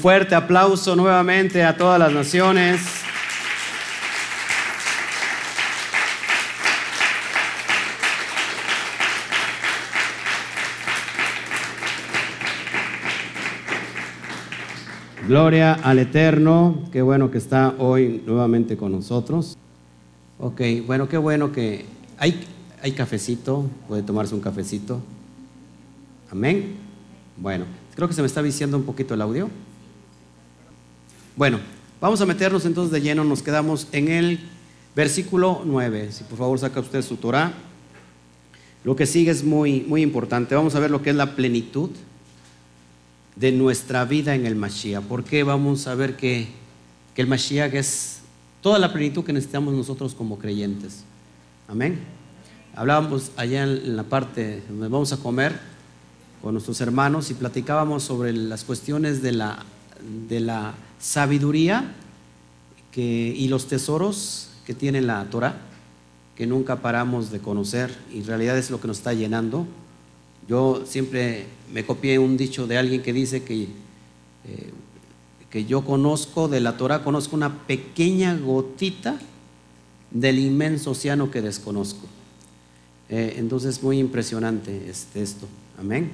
Fuerte aplauso nuevamente a todas las naciones. Gloria al Eterno, qué bueno que está hoy nuevamente con nosotros. Ok, bueno, qué bueno que hay, hay cafecito, puede tomarse un cafecito. Amén. Bueno, creo que se me está viciando un poquito el audio. Bueno, vamos a meternos entonces de lleno, nos quedamos en el versículo 9. Si por favor saca usted su Torah. Lo que sigue es muy, muy importante. Vamos a ver lo que es la plenitud de nuestra vida en el Mashiach. Porque vamos a ver que, que el Mashiach es toda la plenitud que necesitamos nosotros como creyentes. Amén. Hablábamos allá en la parte donde vamos a comer con nuestros hermanos y platicábamos sobre las cuestiones de la, de la sabiduría y los tesoros que tiene la Torah, que nunca paramos de conocer y en realidad es lo que nos está llenando. Yo siempre me copié un dicho de alguien que dice que, eh, que yo conozco de la Torah, conozco una pequeña gotita del inmenso océano que desconozco. Eh, entonces, muy impresionante este, esto. Amén.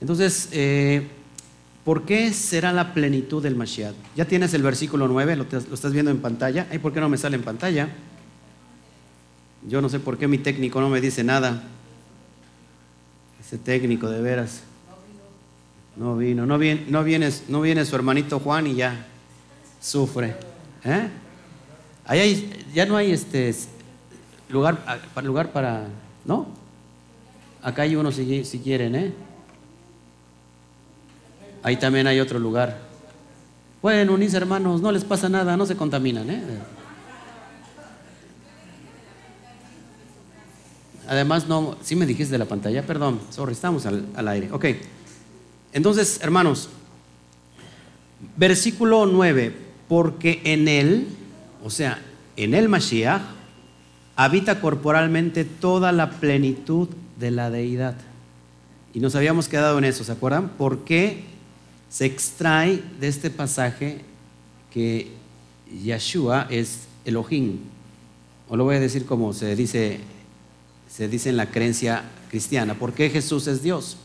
Entonces, eh, ¿por qué será la plenitud del Mashiach? Ya tienes el versículo 9, lo, lo estás viendo en pantalla. Ay, ¿por qué no me sale en pantalla? Yo no sé por qué mi técnico no me dice nada técnico de veras. No vino, no viene, no viene, no viene su hermanito Juan y ya sufre. ¿Eh? Ahí ya no hay este lugar, lugar para, ¿no? Acá hay uno si, si quieren, ¿eh? Ahí también hay otro lugar. Pueden unirse hermanos, no les pasa nada, no se contaminan, ¿eh? Además, no, sí me dijiste de la pantalla, perdón, sorry, estamos al, aire. Ok, entonces, hermanos, versículo 9, porque en él, o sea, en el Mashiach, habita corporalmente toda la plenitud de la deidad. Y nos habíamos quedado en eso, ¿se acuerdan? Porque se extrae de este pasaje que Yeshua es Elohim. O lo voy a decir como se dice se dice en la creencia cristiana. ¿Por qué Jesús es Dios?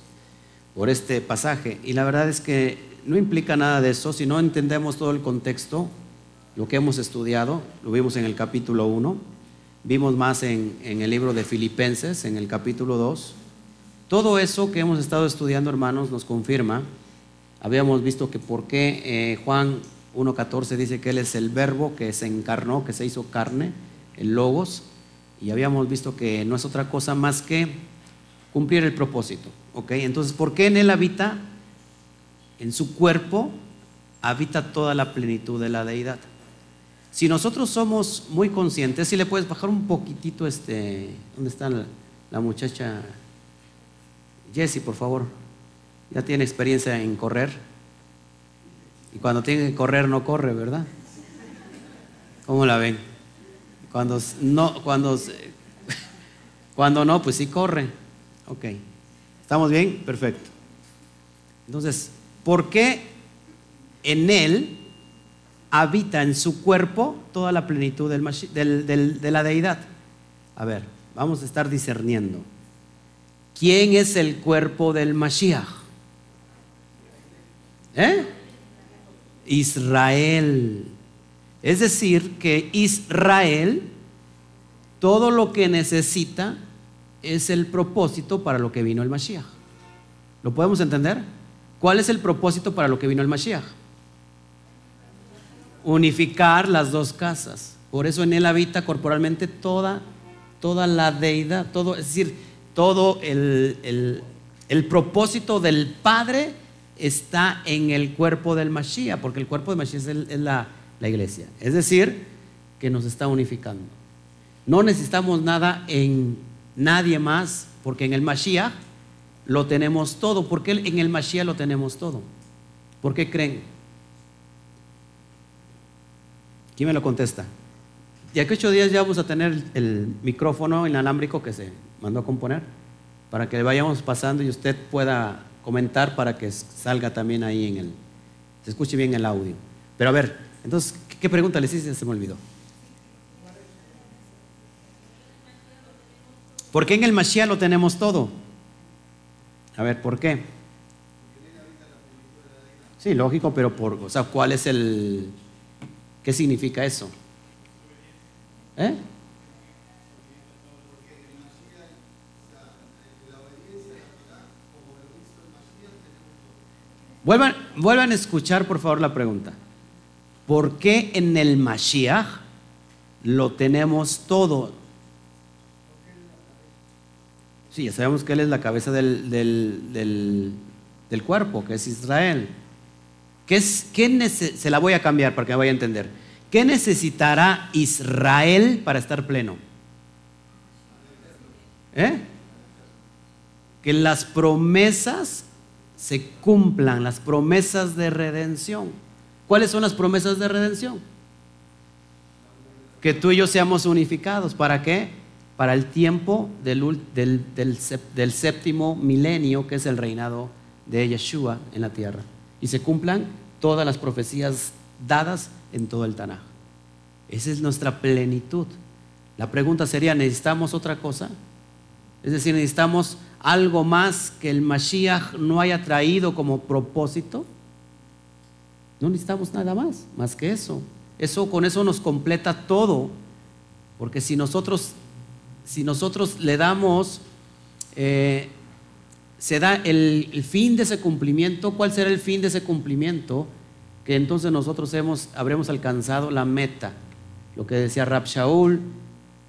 Por este pasaje. Y la verdad es que no implica nada de eso si no entendemos todo el contexto, lo que hemos estudiado, lo vimos en el capítulo 1, vimos más en, el libro de Filipenses, en el capítulo 2. Todo eso que hemos estado estudiando, hermanos, nos confirma. Habíamos visto que por qué eh, Juan 1.14 dice que Él es el verbo que se encarnó, que se hizo carne, el logos y habíamos visto que no es otra cosa más que cumplir el propósito. ¿ok? Entonces, ¿por qué en Él habita? En su cuerpo habita toda la plenitud de la deidad. Si nosotros somos muy conscientes, si le puedes bajar un poquitito este, ¿dónde está la, la muchacha? Jessie, por favor. Ya tiene experiencia en correr. Y cuando tiene que correr no corre, ¿verdad? ¿Cómo la ven? Cuando no, cuando, cuando no, pues sí corre. Ok. ¿Estamos bien? Perfecto. Entonces, ¿por qué en él habita en su cuerpo toda la plenitud de la deidad? A ver, vamos a estar discerniendo. ¿Quién es el cuerpo del Mashiach? ¿Eh? Israel. Es decir, que Israel, todo lo que necesita es el propósito para lo que vino el Mashiach. ¿Lo podemos entender? ¿Cuál es el propósito para lo que vino el Mashiach? Unificar las dos casas. Por eso en él habita corporalmente toda, toda la deidad, todo, es decir, todo el, propósito del Padre está en el cuerpo del Mashiach, porque el cuerpo del Mashiach es la, iglesia. Es decir, que nos está unificando. No necesitamos nada en nadie más, porque en el Mashiach lo tenemos todo. ¿Por qué en el Mashiach lo tenemos todo? ¿Por qué creen? ¿Quién me lo contesta? Y aquí ocho días ya vamos a tener el micrófono inalámbrico que se mandó a componer para que vayamos pasando y usted pueda comentar para que salga también ahí en el, se escuche bien el audio. Pero a ver, entonces, ¿qué pregunta le hice? Se me olvidó. ¿Por qué en el Mashiach lo tenemos todo? A ver, ¿por qué? Sí, lógico, pero por, o sea, ¿cuál es el, qué significa eso? ¿Eh? Vuelvan, vuelvan a escuchar, por favor, la pregunta. ¿Por qué en el Mashiach lo tenemos todo? Sí, ya sabemos que Él es la cabeza del, del, cuerpo, que es Israel. ¿Qué es, qué se la voy a cambiar para que me vaya a entender. ¿Qué necesitará Israel para estar pleno? ¿Eh? Que las promesas se cumplan, las promesas de redención. ¿Cuáles son las promesas de redención? Que tú y yo seamos unificados. ¿Para qué? para el tiempo del, séptimo milenio, que es el reinado de Yeshua en la tierra. Y se cumplan todas las profecías dadas en todo el Tanaj. Esa es nuestra plenitud. La pregunta sería, ¿necesitamos otra cosa? Es decir, ¿necesitamos algo más que el Mashiach no haya traído como propósito? No necesitamos nada más, más que eso. Eso con eso nos completa todo. Porque si nosotros si nosotros le damos, eh, se da el, fin de ese cumplimiento, ¿cuál será el fin de ese cumplimiento? Que entonces nosotros hemos, habremos alcanzado la meta. Lo que decía Rab Shaul,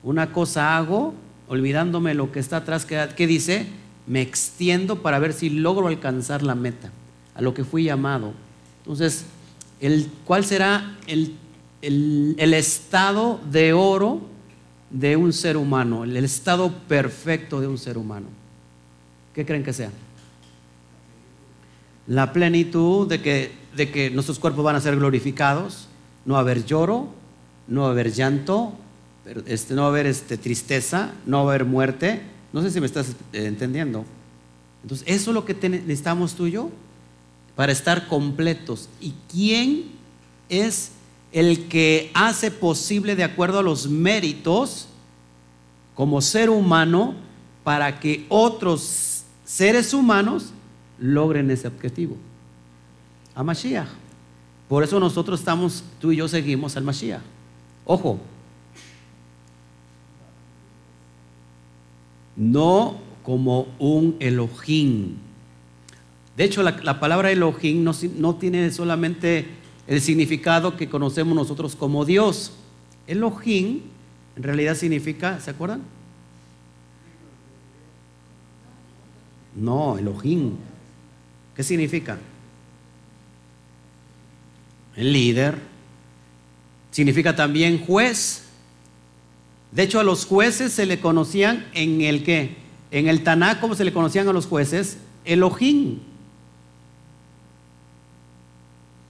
una cosa hago, olvidándome lo que está atrás, que, dice, me extiendo para ver si logro alcanzar la meta, a lo que fui llamado. Entonces, el, ¿cuál será el, el estado de oro? de un ser humano, el estado perfecto de un ser humano. ¿Qué creen que sea? La plenitud de que, de que nuestros cuerpos van a ser glorificados, no va a haber lloro, no va a haber llanto, este, no va a haber este, tristeza, no va a haber muerte. No sé si me estás eh, entendiendo. Entonces, eso es lo que necesitamos tú y yo para estar completos. ¿Y quién es el que hace posible de acuerdo a los méritos como ser humano para que otros seres humanos logren ese objetivo. A Mashiach. Por eso nosotros estamos, tú y yo seguimos al Mashiach. Ojo, no como un Elohim. De hecho, la, palabra Elohim no, no tiene solamente el significado que conocemos nosotros como Dios. Elohim en realidad significa, ¿se acuerdan? No, Elohim. ¿Qué significa? El líder. Significa también juez. De hecho, a los jueces se le conocían en el qué? En el Taná, ¿cómo se le conocían a los jueces? Elohim.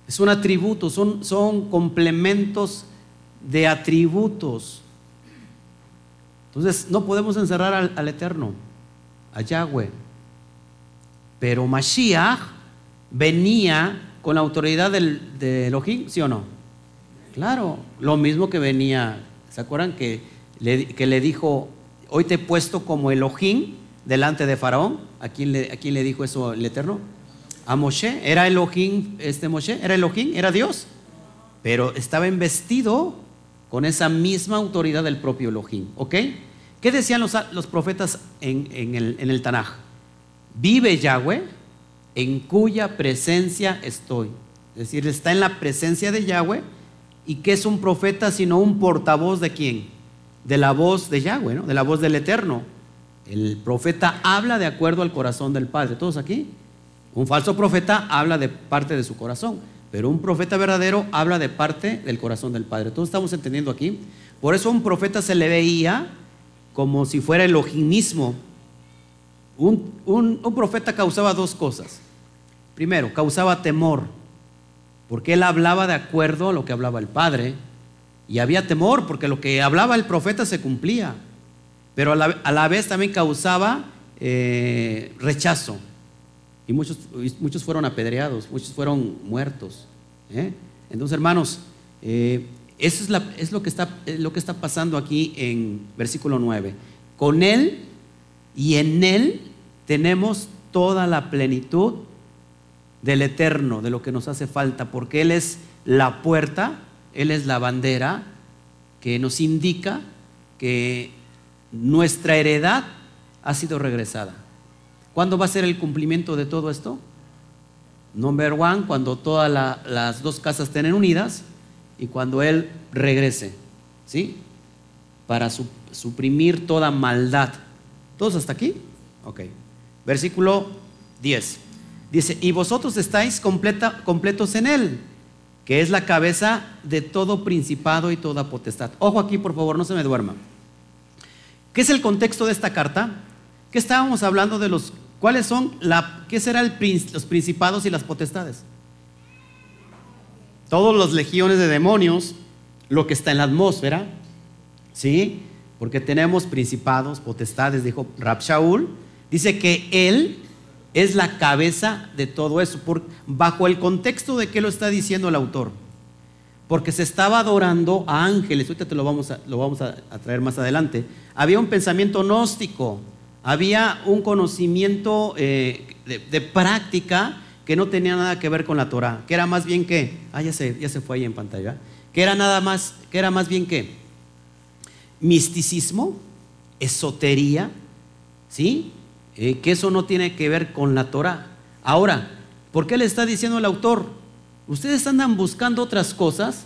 Es un atributo, son, son complementos de atributos. Entonces, no podemos encerrar al, Eterno, a Yahweh. Pero Mashiach venía con la autoridad del, de Elohim, ¿sí o no? Claro, lo mismo que venía, ¿se acuerdan que que le dijo, hoy te he puesto como Elohim delante de Faraón? ¿A quién le, dijo eso el Eterno? a Moshe. ¿Era Elohim este Moshe? ¿Era Elohim? ¿Era Dios? Pero estaba investido con esa misma autoridad del propio Elohim. ¿Ok? ¿Qué decían los, profetas en, el, en el Tanaj? Vive Yahweh en cuya presencia estoy. Es decir, está en la presencia de Yahweh. ¿Y qué es un profeta sino un portavoz de quién? De la voz de Yahweh, ¿no? De la voz del Eterno. El profeta habla de acuerdo al corazón del Padre. ¿Todos aquí? Un falso profeta habla de parte de su corazón, pero un profeta verdadero habla de parte del corazón del Padre. Todos estamos entendiendo aquí. Por eso un profeta se le veía como si fuera el Un, un profeta causaba dos cosas. Primero, causaba temor, porque él hablaba de acuerdo a lo que hablaba el Padre. Y había temor, porque lo que hablaba el profeta se cumplía. Pero a la, vez también causaba eh, rechazo. Y muchos, muchos fueron apedreados, muchos fueron muertos. ¿eh? Entonces, hermanos, eh, eso es, es, lo, que está, lo que está pasando aquí en versículo 9. Con Él y en Él tenemos toda la plenitud del eterno, de lo que nos hace falta, porque Él es la puerta, Él es la bandera que nos indica que nuestra heredad ha sido regresada. ¿Cuándo va a ser el cumplimiento de todo esto? Number one, cuando todas las dos casas estén unidas y cuando Él regrese, ¿sí? Para suprimir toda maldad. ¿Todos hasta aquí? Ok. Versículo 10. Dice, y vosotros estáis completos en Él, que es la cabeza de todo principado y toda potestad. Ojo aquí, por favor, no se me duerma. ¿Qué es el contexto de esta carta? ¿Qué estábamos hablando de los, cuáles son, la, qué serán los principados y las potestades? Todos los legiones de demonios, lo que está en la atmósfera, ¿sí? Porque tenemos principados, potestades, dijo Rab Shaul, dice que él es la cabeza de todo eso, bajo el contexto de qué lo está diciendo el autor. Porque se estaba adorando a ángeles, ahorita te lo vamos a, lo vamos a, traer más adelante. Había un pensamiento gnóstico, había un conocimiento eh, de, práctica que no tenía nada que ver con la Torah, que era más bien que, ah, ya se, ya se fue ahí en pantalla, que era nada más, que era más bien que misticismo, esotería, ¿sí? Eh, que eso no tiene que ver con la Torah. Ahora, ¿por qué le está diciendo el autor? Ustedes andan buscando otras cosas,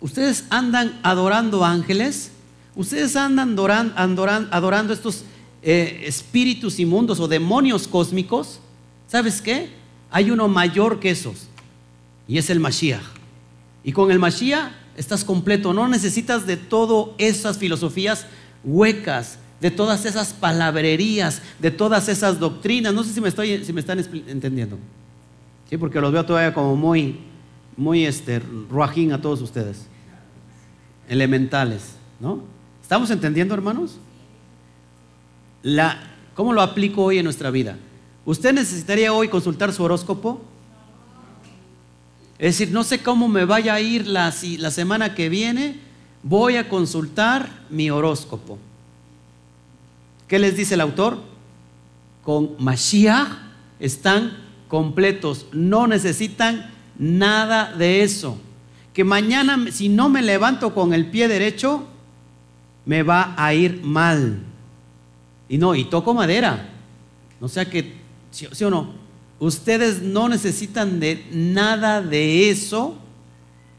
ustedes andan adorando ángeles, ustedes andan adorando, estos eh, espíritus inmundos o demonios cósmicos. ¿Sabes qué? Hay uno mayor que esos y es el Mashiach. Y con el Mashiach estás completo, no necesitas de todas esas filosofías huecas, de todas esas palabrerías, de todas esas doctrinas. No sé si me, están entendiendo. Sí, porque los veo todavía como muy, muy este, ruajín a todos ustedes. Elementales, ¿no? ¿Estamos entendiendo, hermanos? ¿Cómo lo aplico hoy en nuestra vida? ¿Usted necesitaría hoy consultar su horóscopo? Es decir, no sé cómo me vaya a ir la semana que viene, voy a consultar mi horóscopo. ¿Qué les dice el autor? Con Mashiach están completos, no necesitan nada de eso. Que mañana si no me levanto con el pie derecho, me va a ir mal. Y no, y toco madera. O sea que, ¿sí, o no? Ustedes no necesitan de nada de eso,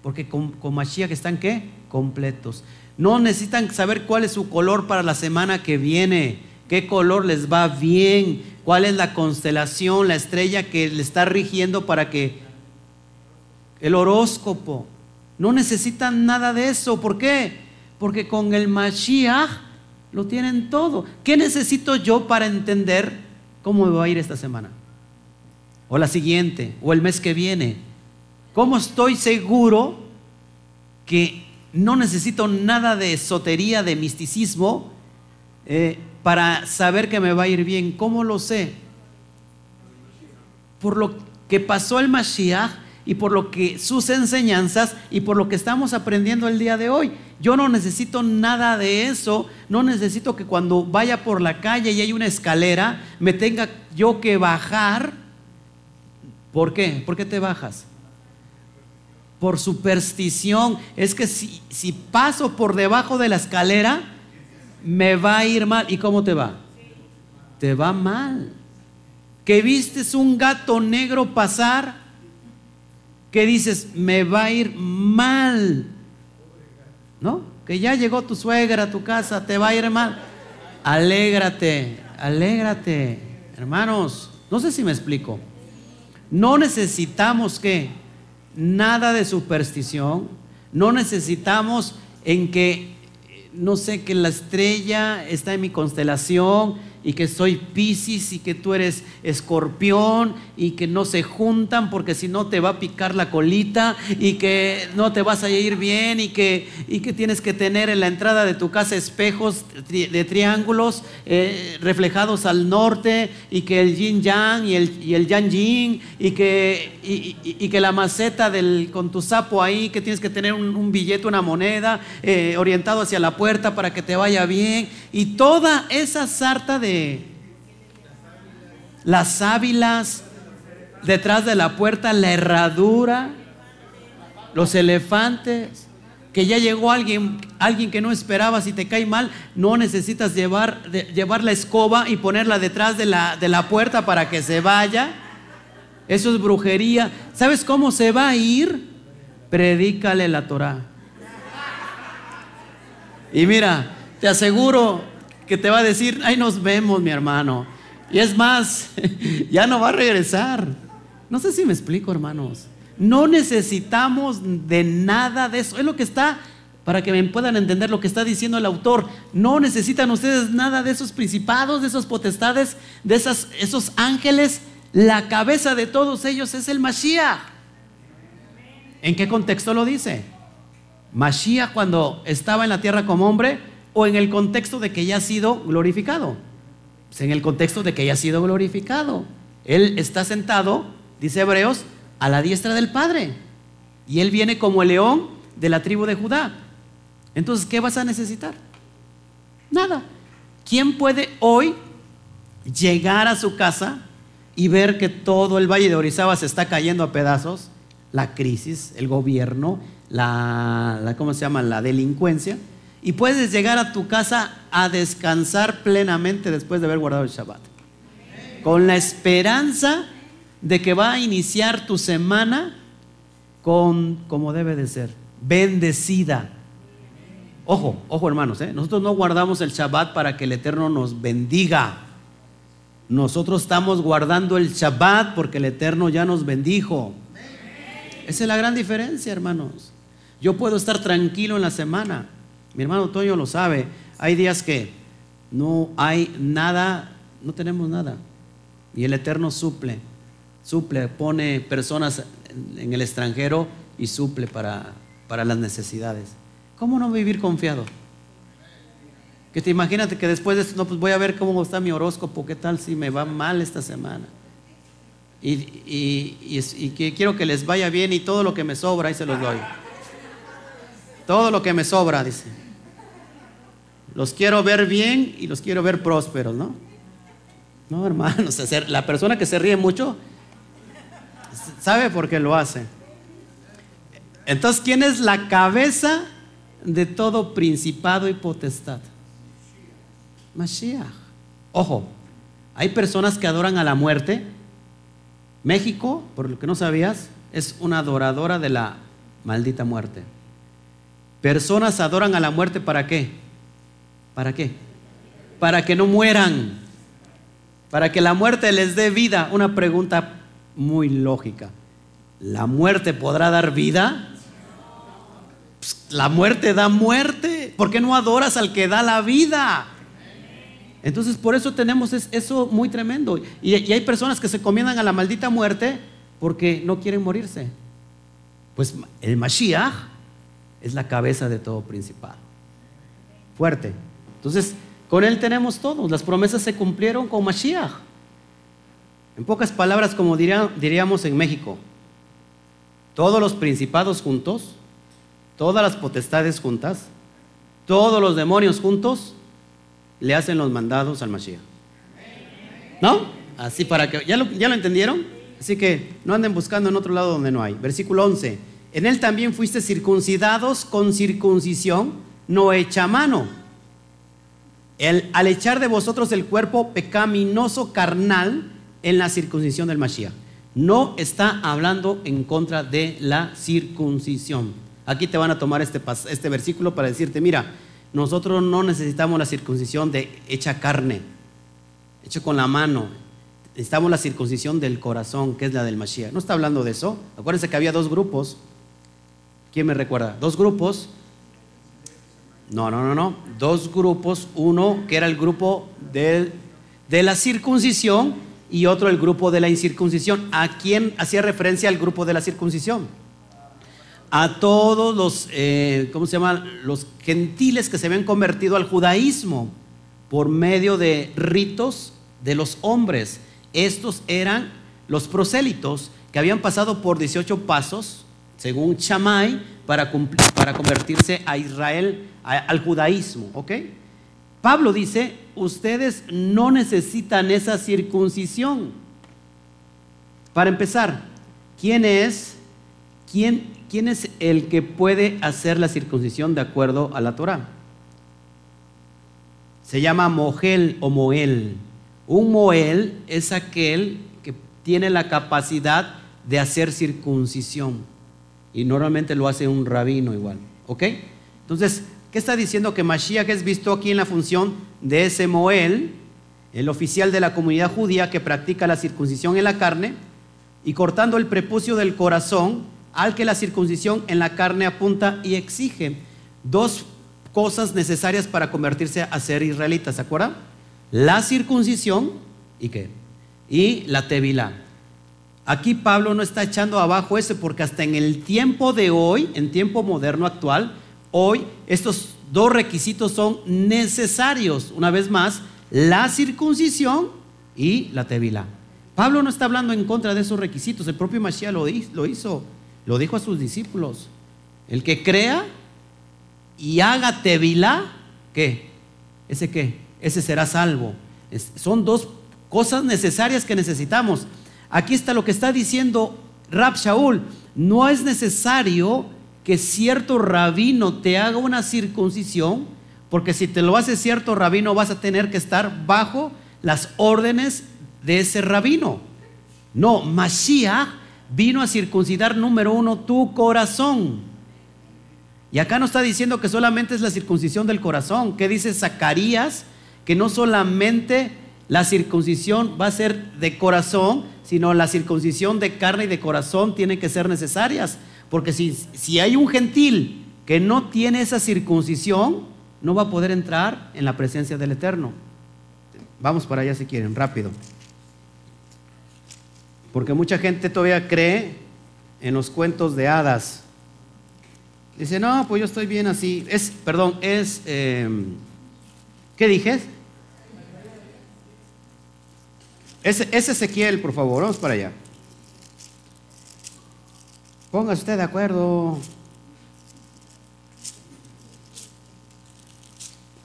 porque con, con Mashiach están qué? Completos. No necesitan saber cuál es su color para la semana que viene, qué color les va bien, cuál es la constelación, la estrella que le está rigiendo para que el horóscopo. No necesitan nada de eso. ¿Por qué? Porque con el Mashiach lo tienen todo. ¿Qué necesito yo para entender cómo me va a ir esta semana? O la siguiente, o el mes que viene. ¿Cómo estoy seguro que no necesito nada de esotería, de misticismo, eh, para saber que me va a ir bien. ¿Cómo lo sé? Por lo que pasó el Mashiach y por lo que sus enseñanzas y por lo que estamos aprendiendo el día de hoy. Yo no necesito nada de eso, no necesito que cuando vaya por la calle y hay una escalera, me tenga yo que bajar. ¿Por qué? ¿Por qué te bajas? Por superstición. Es que si, si paso por debajo de la escalera, me va a ir mal. ¿Y cómo te va? Te va mal. Que vistes un gato negro pasar, que dices, me va a ir mal. ¿No? Que ya llegó tu suegra a tu casa, te va a ir mal. Alégrate, alégrate. Hermanos, no sé si me explico. No necesitamos que nada de superstición, no necesitamos en que, no sé, que la estrella está en mi constelación y que soy Piscis y que tú eres escorpión y que no se juntan porque si no te va a picar la colita y que no te vas a ir bien y que, y que tienes que tener en la entrada de tu casa espejos de triángulos eh, reflejados al norte y que el yin yang y el, y el yang yin y que, y, que la maceta del, con tu sapo ahí, que tienes que tener un, billete, una moneda eh, orientado hacia la puerta para que te vaya bien. Y toda esa sarta de las sábilas, detrás de la puerta la herradura, los elefantes, que ya llegó alguien, alguien que no esperaba, si te cae mal, no necesitas llevar, llevar la escoba y ponerla detrás de la, de la puerta para que se vaya. Eso es brujería. ¿Sabes cómo se va a ir? Predícale la Torah. Y mira, te aseguro que te va a decir, ahí nos vemos, mi hermano. Y es más, ya no va a regresar. No sé si me explico, hermanos. No necesitamos de nada de eso. Es lo que está, para que me puedan entender lo que está diciendo el autor. No necesitan ustedes nada de esos principados, de esos potestades, de esas, esos ángeles. La cabeza de todos ellos es el Mashiach. ¿En qué contexto lo dice? Mashiach cuando estaba en la tierra como hombre o en el contexto de que ya ha sido glorificado. Pues en el contexto de que ya ha sido glorificado. Él está sentado, dice Hebreos, a la diestra del Padre. Y él viene como el león de la tribu de Judá. Entonces, ¿qué vas a necesitar? Nada. ¿Quién puede hoy llegar a su casa y ver que todo el valle de Orizaba se está cayendo a pedazos? La crisis, el gobierno, la, la ¿cómo se llama? La delincuencia y puedes llegar a tu casa a descansar plenamente después de haber guardado el Shabbat. Con la esperanza de que va a iniciar tu semana con como debe de ser, bendecida. Ojo, ojo hermanos, ¿eh? nosotros no guardamos el Shabbat para que el Eterno nos bendiga. Nosotros estamos guardando el Shabbat porque el Eterno ya nos bendijo. Esa es la gran diferencia, hermanos. Yo puedo estar tranquilo en la semana mi hermano Toño lo sabe. Hay días que no hay nada, no tenemos nada. Y el Eterno suple, suple, pone personas en el extranjero y suple para, para las necesidades. ¿Cómo no vivir confiado? Que te imagínate que después de esto, no, pues voy a ver cómo está mi horóscopo, qué tal si me va mal esta semana. Y, y, y, que quiero que les vaya bien y todo lo que me sobra, ahí se los doy. Todo lo que me sobra, dice. Los quiero ver bien y los quiero ver prósperos, ¿no? No, hermanos, la persona que se ríe mucho sabe por qué lo hace. Entonces, ¿quién es la cabeza de todo principado y potestad? Mashiach. Ojo, hay personas que adoran a la muerte. México, por lo que no sabías, es una adoradora de la maldita muerte. Personas adoran a la muerte para qué? ¿Para qué? Para que no mueran. Para que la muerte les dé vida. Una pregunta muy lógica. ¿La muerte podrá dar vida? Pues, la muerte da muerte. ¿Por qué no adoras al que da la vida? Entonces por eso tenemos eso muy tremendo. Y, hay personas que se comienzan a la maldita muerte porque no quieren morirse. Pues el Mashiach es la cabeza de todo principado. Fuerte. Entonces, con Él tenemos todo. Las promesas se cumplieron con Mashiach. En pocas palabras, como diríamos en México, todos los principados juntos, todas las potestades juntas, todos los demonios juntos, le hacen los mandados al Mashiach. ¿No? Así para que, ¿ya lo, ¿ya lo entendieron? Así que no anden buscando en otro lado donde no hay. Versículo 11. En él también fuiste circuncidados con circuncisión no hecha mano el, al echar de vosotros el cuerpo pecaminoso carnal en la circuncisión del Mashiach. No está hablando en contra de la circuncisión. Aquí te van a tomar este, este versículo para decirte, mira, nosotros no necesitamos la circuncisión de hecha carne, hecho con la mano. Necesitamos la circuncisión del corazón, que es la del Mashiach. No está hablando de eso. Acuérdense que había dos grupos. ¿Quién me recuerda? Dos grupos no, no, no, no. Dos grupos. Uno que era el grupo del de la circuncisión y otro el grupo de la incircuncisión. ¿A quién hacía referencia al grupo de la circuncisión? A todos los, eh, ¿cómo se llama? Los gentiles que se habían convertido al judaísmo por medio de ritos de los hombres. Estos eran los prosélitos que habían pasado por 18 pasos, según Chamay, para, para convertirse a Israel, al judaísmo. ¿Ok? Pablo dice, ustedes no necesitan esa circuncisión. Para empezar, ¿quién es, quién, quién es el que puede hacer la circuncisión de acuerdo a la Torah? Se llama Mogel o Moel. Un Moel es aquel que tiene la capacidad de hacer circuncisión. Y normalmente lo hace un rabino igual. ¿Ok? Entonces, ¿Qué está diciendo? Que Mashiach es visto aquí en la función de ese Moel, el oficial de la comunidad judía que practica la circuncisión en la carne, y cortando el prepucio del corazón, al que la circuncisión en la carne apunta y exige. Dos cosas necesarias para convertirse a ser israelita, ¿se acuerdan? La circuncisión y qué? Y la tevilá. Aquí Pablo no está echando abajo ese porque hasta en el tiempo de hoy, en tiempo moderno actual, Hoy estos dos requisitos son necesarios. Una vez más, la circuncisión y la tevilá. Pablo no está hablando en contra de esos requisitos. El propio Mashiach lo, hizo, lo dijo a sus discípulos. El que crea y haga tevilá, ¿qué? ¿Ese qué? Ese será salvo. son dos cosas necesarias que necesitamos. Aquí está lo que está diciendo Rab Shaul. No es necesario que cierto rabino te haga una circuncisión, porque si te lo hace cierto rabino vas a tener que estar bajo las órdenes de ese rabino. No, Mashiach vino a circuncidar número uno tu corazón. Y acá no está diciendo que solamente es la circuncisión del corazón, que dice Zacarías, que no solamente la circuncisión va a ser de corazón, sino la circuncisión de carne y de corazón tiene que ser necesarias. Porque si, si hay un gentil que no tiene esa circuncisión, no va a poder entrar en la presencia del Eterno. Vamos para allá si quieren, rápido. Porque mucha gente todavía cree en los cuentos de hadas. Dice, no, pues yo estoy bien así. Es, perdón, es, em, ¿qué dije? Es, Ezequiel, por favor, vamos para allá. Póngase usted de acuerdo.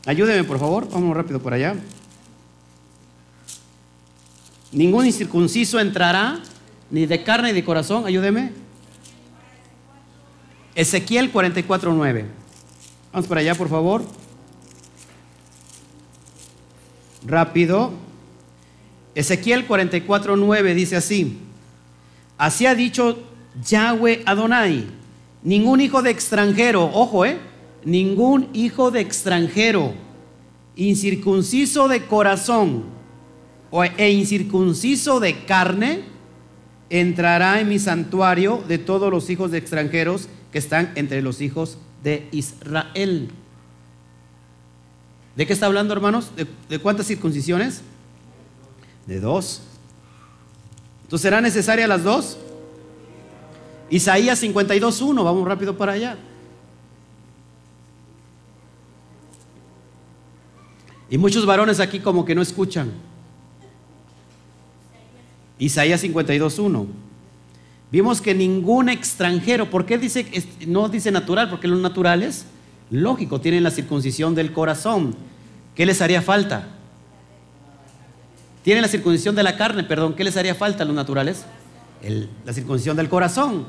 Ayúdeme, por favor. Vamos rápido por allá. Ningún incircunciso entrará, ni de carne ni de corazón. Ayúdeme. Ezequiel 44.9. Vamos para allá, por favor. Rápido. Ezequiel 44.9 dice así. Así ha dicho Yahweh Adonai. Ningún hijo de extranjero, ojo, eh, ningún hijo de extranjero, incircunciso de corazón e incircunciso de carne, entrará en mi santuario de todos los hijos de extranjeros que están entre los hijos de Israel. ¿De qué está hablando, hermanos? ¿De, de cuántas circuncisiones? De dos. Entonces, ¿serán necesarias las dos? Isaías 52.1, vamos rápido para allá. Y muchos varones aquí como que no escuchan. Isaías 52.1. Vimos que ningún extranjero, ¿por qué dice, no dice natural? Porque los naturales, lógico, tienen la circuncisión del corazón. ¿Qué les haría falta? Tienen la circuncisión de la carne, perdón. ¿Qué les haría falta a los naturales? la circuncisión del corazón.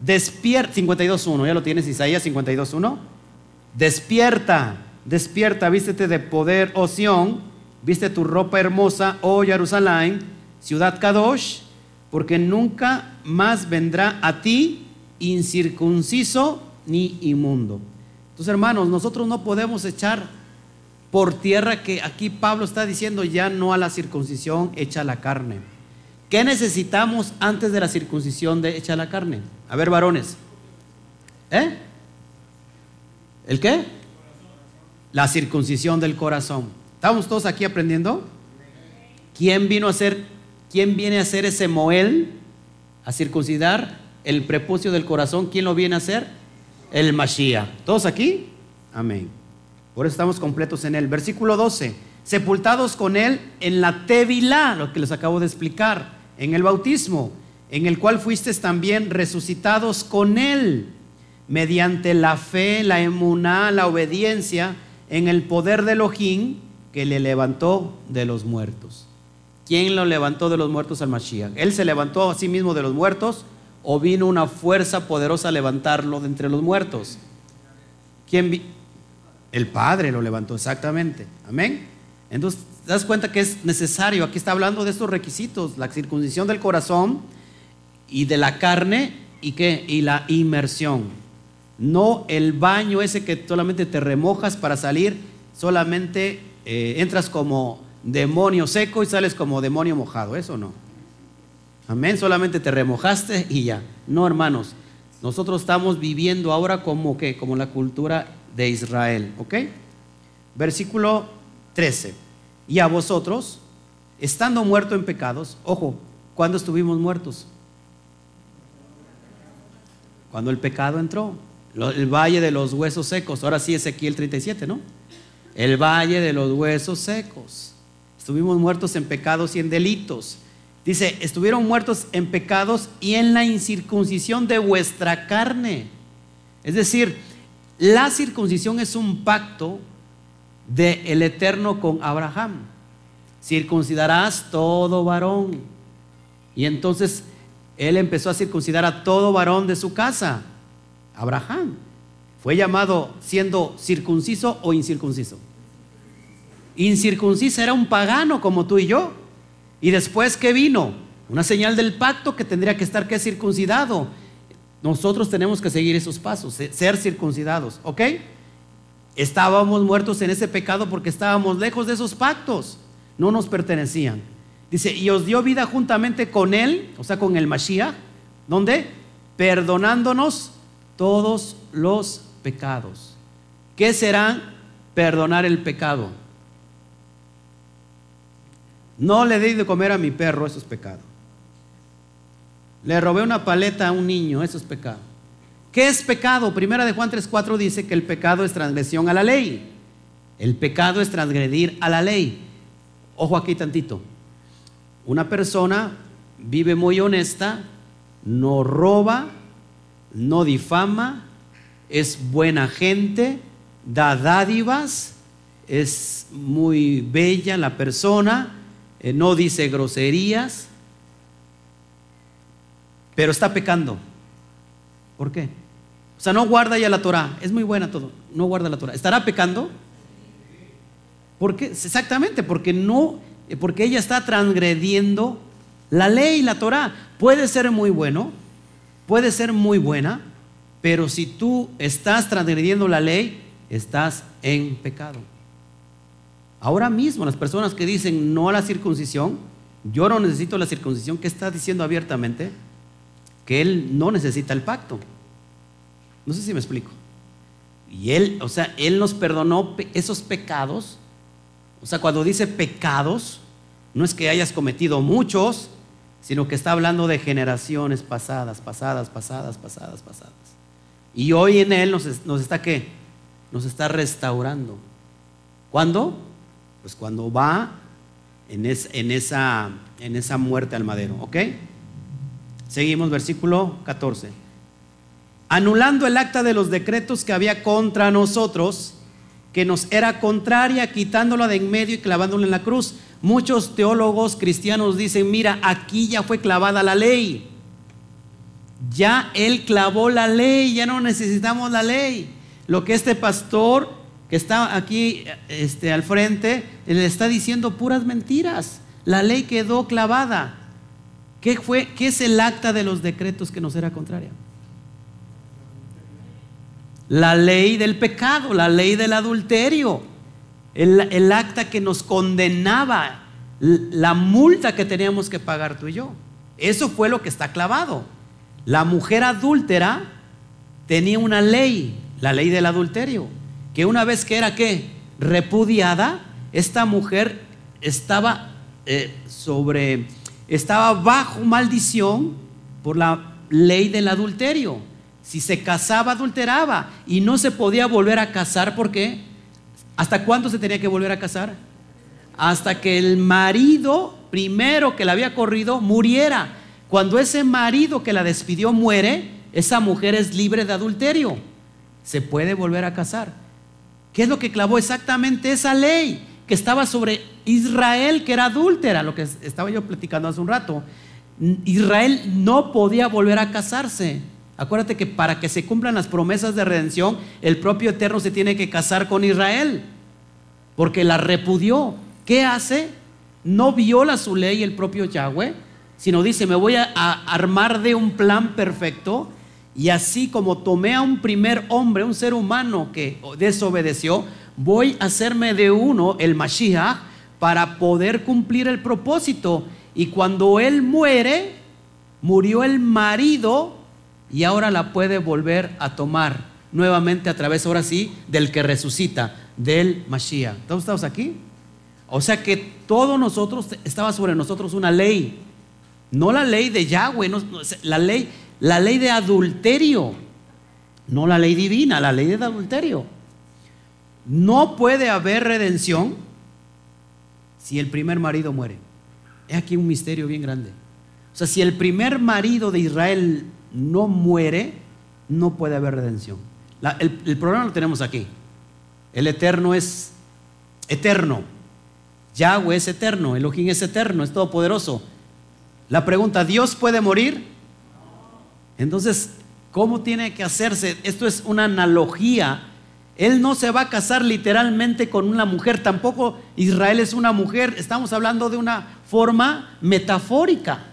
Despierta, 52.1, ya lo tienes, Isaías 52.1. Despierta, despierta, vístete de poder, oh Sión, viste tu ropa hermosa, oh Jerusalén, ciudad Kadosh, porque nunca más vendrá a ti incircunciso ni inmundo. Entonces, hermanos, nosotros no podemos echar por tierra que aquí Pablo está diciendo ya no a la circuncisión hecha la carne. ¿Qué necesitamos antes de la circuncisión de hecha la carne? A ver, varones. ¿Eh? ¿El qué? La circuncisión del corazón. ¿Estamos todos aquí aprendiendo? ¿Quién vino a ser, quién viene a hacer ese Moel? A circuncidar el prepucio del corazón. ¿Quién lo viene a hacer? El Mashiach. ¿Todos aquí? Amén. Por eso estamos completos en él. Versículo 12. Sepultados con él en la Tevilá, lo que les acabo de explicar, en el bautismo, en el cual fuisteis también resucitados con él, mediante la fe, la emuná, la obediencia, en el poder de Elohim que le levantó de los muertos. ¿Quién lo levantó de los muertos al Mashiach? ¿Él se levantó a sí mismo de los muertos o vino una fuerza poderosa a levantarlo de entre los muertos? ¿Quién el Padre lo levantó, exactamente. Amén. Entonces, te das cuenta que es necesario. Aquí está hablando de estos requisitos: la circuncisión del corazón y de la carne y, qué? y la inmersión. No el baño ese que solamente te remojas para salir, solamente eh, entras como demonio seco y sales como demonio mojado. Eso no. Amén. Solamente te remojaste y ya. No, hermanos. Nosotros estamos viviendo ahora como que, como la cultura de Israel. ¿Ok? Versículo 13. Y a vosotros, estando muertos en pecados, ojo, ¿cuándo estuvimos muertos? Cuando el pecado entró. El valle de los huesos secos. Ahora sí, Ezequiel 37, ¿no? El valle de los huesos secos. Estuvimos muertos en pecados y en delitos. Dice, estuvieron muertos en pecados y en la incircuncisión de vuestra carne. Es decir, la circuncisión es un pacto del el Eterno con Abraham. Circuncidarás todo varón. Y entonces él empezó a circuncidar a todo varón de su casa. Abraham. Fue llamado siendo circunciso o incircunciso. Incircunciso era un pagano como tú y yo. Y después que vino, una señal del pacto que tendría que estar que circuncidado. Nosotros tenemos que seguir esos pasos, ser circuncidados, ¿ok? Estábamos muertos en ese pecado porque estábamos lejos de esos pactos, no nos pertenecían. Dice, y os dio vida juntamente con él, o sea, con el Mashiach, ¿dónde? Perdonándonos todos los pecados. ¿Qué será perdonar el pecado? No le di de comer a mi perro, eso es pecado. Le robé una paleta a un niño, eso es pecado. ¿Qué es pecado? Primera de Juan 3:4 dice que el pecado es transgresión a la ley. El pecado es transgredir a la ley. Ojo aquí tantito. Una persona vive muy honesta, no roba, no difama, es buena gente, da dádivas, es muy bella la persona, eh, no dice groserías, pero está pecando. ¿Por qué? O sea, no guarda ya la Torah. Es muy buena todo. No guarda la Torah. ¿Estará pecando? ¿Por qué? Exactamente, porque no, porque ella está transgrediendo la ley, la Torah. Puede ser muy bueno, puede ser muy buena, pero si tú estás transgrediendo la ley, estás en pecado. Ahora mismo las personas que dicen no a la circuncisión, yo no necesito la circuncisión, ¿qué está diciendo abiertamente? Que Él no necesita el pacto. No sé si me explico. Y Él, o sea, Él nos perdonó esos pecados. O sea, cuando dice pecados, no es que hayas cometido muchos, sino que está hablando de generaciones pasadas, pasadas, pasadas, pasadas, pasadas. Y hoy en Él nos, está qué? Nos está restaurando. ¿Cuándo? Pues cuando va en, en, esa, en esa muerte al madero, ¿ok? Seguimos, versículo 14. Anulando el acta de los decretos que había contra nosotros, que nos era contraria, quitándola de en medio y clavándola en la cruz. Muchos teólogos cristianos dicen, mira, aquí ya fue clavada la ley. Ya él clavó la ley, ya no necesitamos la ley. Lo que este pastor que está aquí este, al frente, le está diciendo puras mentiras. La ley quedó clavada. ¿Qué, fue, ¿Qué es el acta de los decretos que nos era contraria? La ley del pecado, la ley del adulterio, el, el acta que nos condenaba, la multa que teníamos que pagar tú y yo. Eso fue lo que está clavado. La mujer adúltera tenía una ley, la ley del adulterio, que una vez que era qué? Repudiada, esta mujer estaba eh, sobre, estaba bajo maldición por la ley del adulterio. Si se casaba, adulteraba y no se podía volver a casar, ¿por qué? ¿Hasta cuándo se tenía que volver a casar? Hasta que el marido primero que la había corrido muriera. Cuando ese marido que la despidió muere, esa mujer es libre de adulterio. Se puede volver a casar. ¿Qué es lo que clavó exactamente esa ley que estaba sobre Israel, que era adúltera? Lo que estaba yo platicando hace un rato. Israel no podía volver a casarse. Acuérdate que para que se cumplan las promesas de redención, el propio Eterno se tiene que casar con Israel, porque la repudió. ¿Qué hace? No viola su ley el propio Yahweh, sino dice, me voy a, armar de un plan perfecto y así como tomé a un primer hombre, un ser humano que desobedeció, voy a hacerme de uno, el Mashiach, para poder cumplir el propósito. Y cuando él muere, murió el marido y ahora la puede volver a tomar nuevamente a través, ahora sí, del que resucita, del Mashiach. ¿Todos estamos aquí? O sea que todos nosotros, estaba sobre nosotros una ley, no la ley de Yahweh, la, ley, la ley de adulterio, no la ley divina, la ley de adulterio. No puede haber redención si el primer marido muere. Es aquí un misterio bien grande. O sea, si el primer marido de Israel no muere, no puede haber redención. el, el, problema lo tenemos aquí. El eterno es eterno. Yahweh es eterno. Elohim es eterno, es todopoderoso. La pregunta, ¿Dios puede morir? Entonces, ¿cómo tiene que hacerse? Esto es una analogía. Él no se va a casar literalmente con una mujer, tampoco Israel es una mujer, estamos hablando de una forma metafórica.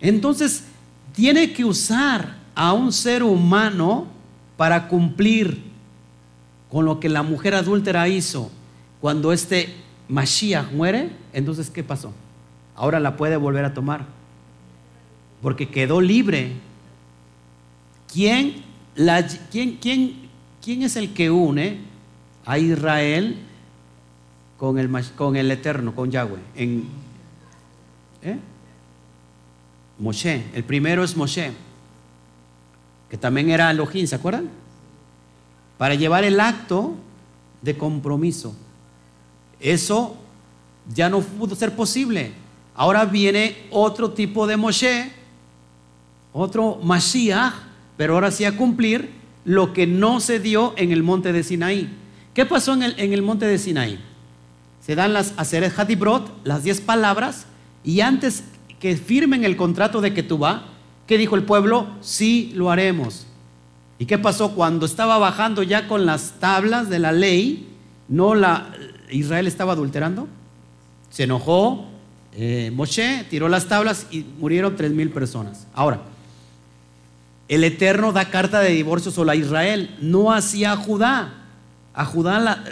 Entonces, tiene que usar a un ser humano para cumplir con lo que la mujer adúltera hizo. Cuando este Mashiach muere, entonces ¿qué pasó? Ahora la puede volver a tomar. Porque quedó libre ¿Quién, la, quién, quién, quién es el que une a Israel con el, con el Eterno, con Yahweh? En, ¿eh? Moshe. El primero es Moshe, que también era Elohim, ¿se acuerdan? Para llevar el acto de compromiso. Eso ya no pudo ser posible. Ahora viene otro tipo de Moshe, otro Mashiach, pero ahora sí a cumplir lo que no se dio en el monte de Sinaí. ¿Qué pasó en el, en el monte de Sinaí? Se dan las Aseret Hadibrot, las diez palabras, y antes que firmen el contrato de Ketubá, ¿qué dijo el pueblo? Sí, lo haremos. ¿Y qué pasó cuando estaba bajando ya con las tablas de la ley? ¿No la Israel estaba adulterando? Se enojó eh, Moshe, tiró las tablas y murieron tres mil personas. Ahora, el Eterno da carta de divorcio solo a Israel, no hacia Judá. A Judá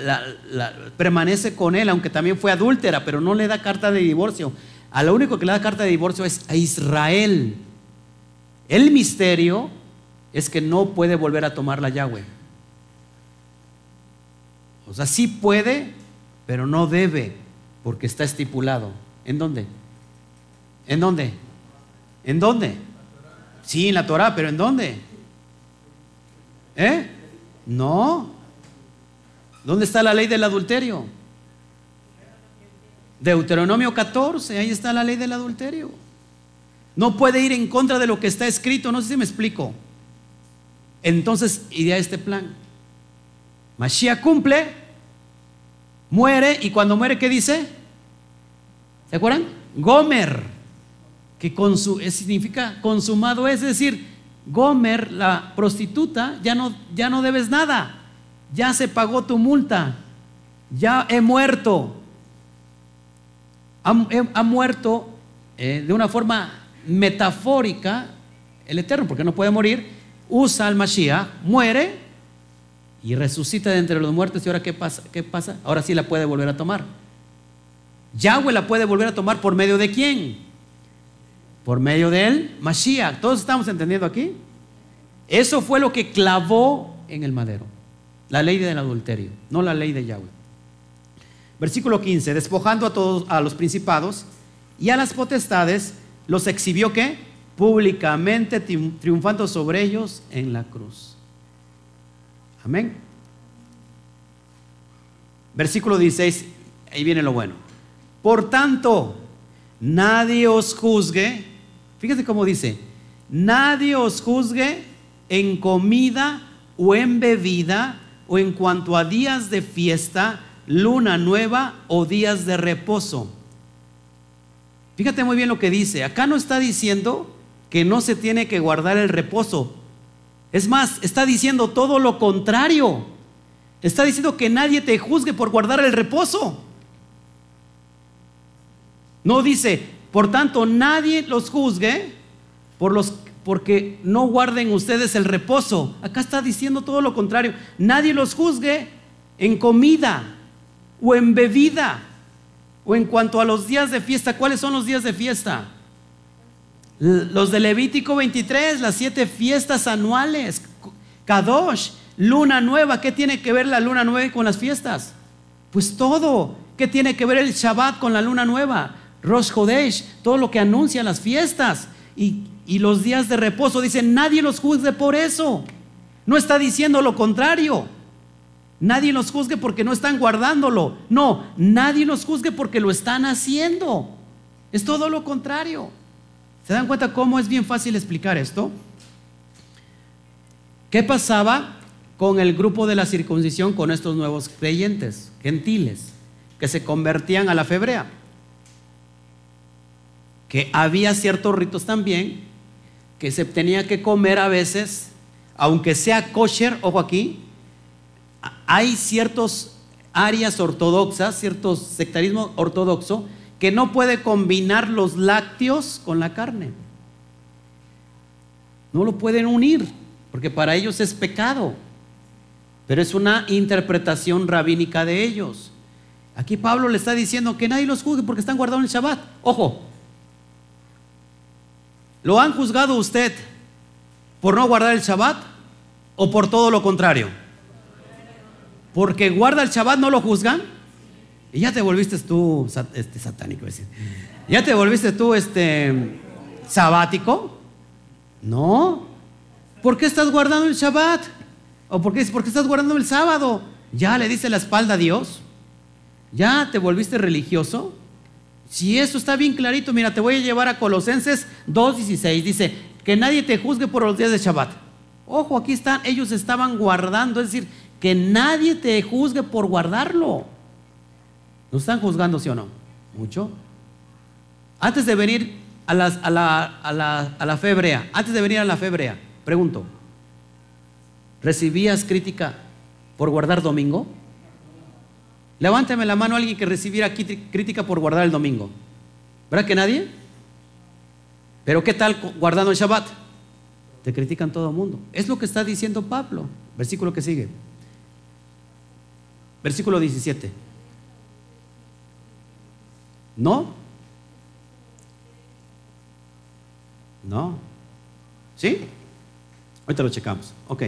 permanece con él, aunque también fue adúltera, pero no le da carta de divorcio. A lo único que le da carta de divorcio es a Israel. El misterio es que no puede volver a tomar la Yahweh. O sea, sí puede, pero no debe, porque está estipulado. ¿En dónde? ¿En dónde? ¿En dónde? Sí, en la Torah, pero ¿en dónde? ¿Eh? No. ¿Dónde está la ley del adulterio? Deuteronomio 14, ahí está la ley del adulterio. No puede ir en contra de lo que está escrito, no sé si me explico. Entonces iría este plan. Mashiach cumple, muere y cuando muere, ¿qué dice? ¿Se acuerdan? Gomer que significa consumado, es decir, Gomer, la prostituta, ya no, ya no debes nada, ya se pagó tu multa, ya he muerto. Ha, muerto eh, de una forma metafórica el Eterno, porque no puede morir, usa al Mashiach, muere y resucita de entre los muertos. ¿Y ahora qué pasa? ¿Qué pasa? Ahora sí la puede volver a tomar. Yahweh la puede volver a tomar por medio de quién? Por medio de él, Mashiach. ¿Todos estamos entendiendo aquí? Eso fue lo que clavó en el madero. La ley del adulterio, no la ley de Yahweh. Versículo 15, despojando a todos a los principados y a las potestades, los exhibió que públicamente triunfando sobre ellos en la cruz. Amén. Versículo 16, ahí viene lo bueno. Por tanto, nadie os juzgue, fíjate cómo dice, nadie os juzgue en comida o en bebida o en cuanto a días de fiesta, luna nueva o días de reposo. Fíjate muy bien lo que dice. Acá no está diciendo que no se tiene que guardar el reposo. Es más, está diciendo todo lo contrario. Está diciendo que nadie te juzgue por guardar el reposo. No dice, por tanto, nadie los juzgue por los porque no guarden ustedes el reposo. Acá está diciendo todo lo contrario. Nadie los juzgue en comida o en bebida o en cuanto a los días de fiesta. ¿Cuáles son los días de fiesta? Los de Levítico 23, las siete fiestas anuales. Kadosh, luna nueva. ¿Qué tiene que ver la luna nueva con las fiestas? Pues todo. ¿Qué tiene que ver el Shabbat con la luna nueva? Rosh Hodesh, todo lo que anuncia las fiestas. Y, y los días de reposo. Dice, nadie los juzgue por eso. No está diciendo lo contrario. Nadie los juzgue porque no están guardándolo. No, nadie los juzgue porque lo están haciendo. Es todo lo contrario. ¿Se dan cuenta cómo es bien fácil explicar esto? ¿Qué pasaba con el grupo de la circuncisión con estos nuevos creyentes, gentiles, que se convertían a la febrea? Que había ciertos ritos también que se tenía que comer a veces, aunque sea kosher, ojo aquí, hay ciertas áreas ortodoxas, ciertos sectarismo ortodoxo, que no puede combinar los lácteos con la carne. No lo pueden unir, porque para ellos es pecado. Pero es una interpretación rabínica de ellos. Aquí Pablo le está diciendo que nadie los juzgue porque están guardando el Shabbat. Ojo, ¿Lo han juzgado usted por no guardar el Shabbat o por todo lo contrario? Porque guarda el Shabbat, ¿no lo juzgan? Y ya te volviste tú este, satánico. ¿Ya te volviste tú este, sabático? No. ¿Por qué estás guardando el Shabbat? ¿O por qué, por qué estás guardando el sábado? ¿Ya le dice la espalda a Dios? ¿Ya te volviste religioso? Si eso está bien clarito, mira, te voy a llevar a Colosenses 2.16. Dice, que nadie te juzgue por los días de Shabbat. Ojo, aquí están, ellos estaban guardando, es decir, que nadie te juzgue por guardarlo. ¿No están juzgando, sí o no? Mucho. Antes de venir a, la, a, la, a la febrea, antes de venir a la febrea, pregunto, ¿recibías crítica por guardar domingo? Levántame la mano a alguien que recibiera crítica por guardar el domingo. ¿Verdad que nadie? Pero ¿qué tal guardando el Shabbat? Te critican todo el mundo. Es lo que está diciendo Pablo. Versículo que sigue. Versículo 17. ¿No? ¿No? ¿Sí? Ahorita lo checamos. Ok.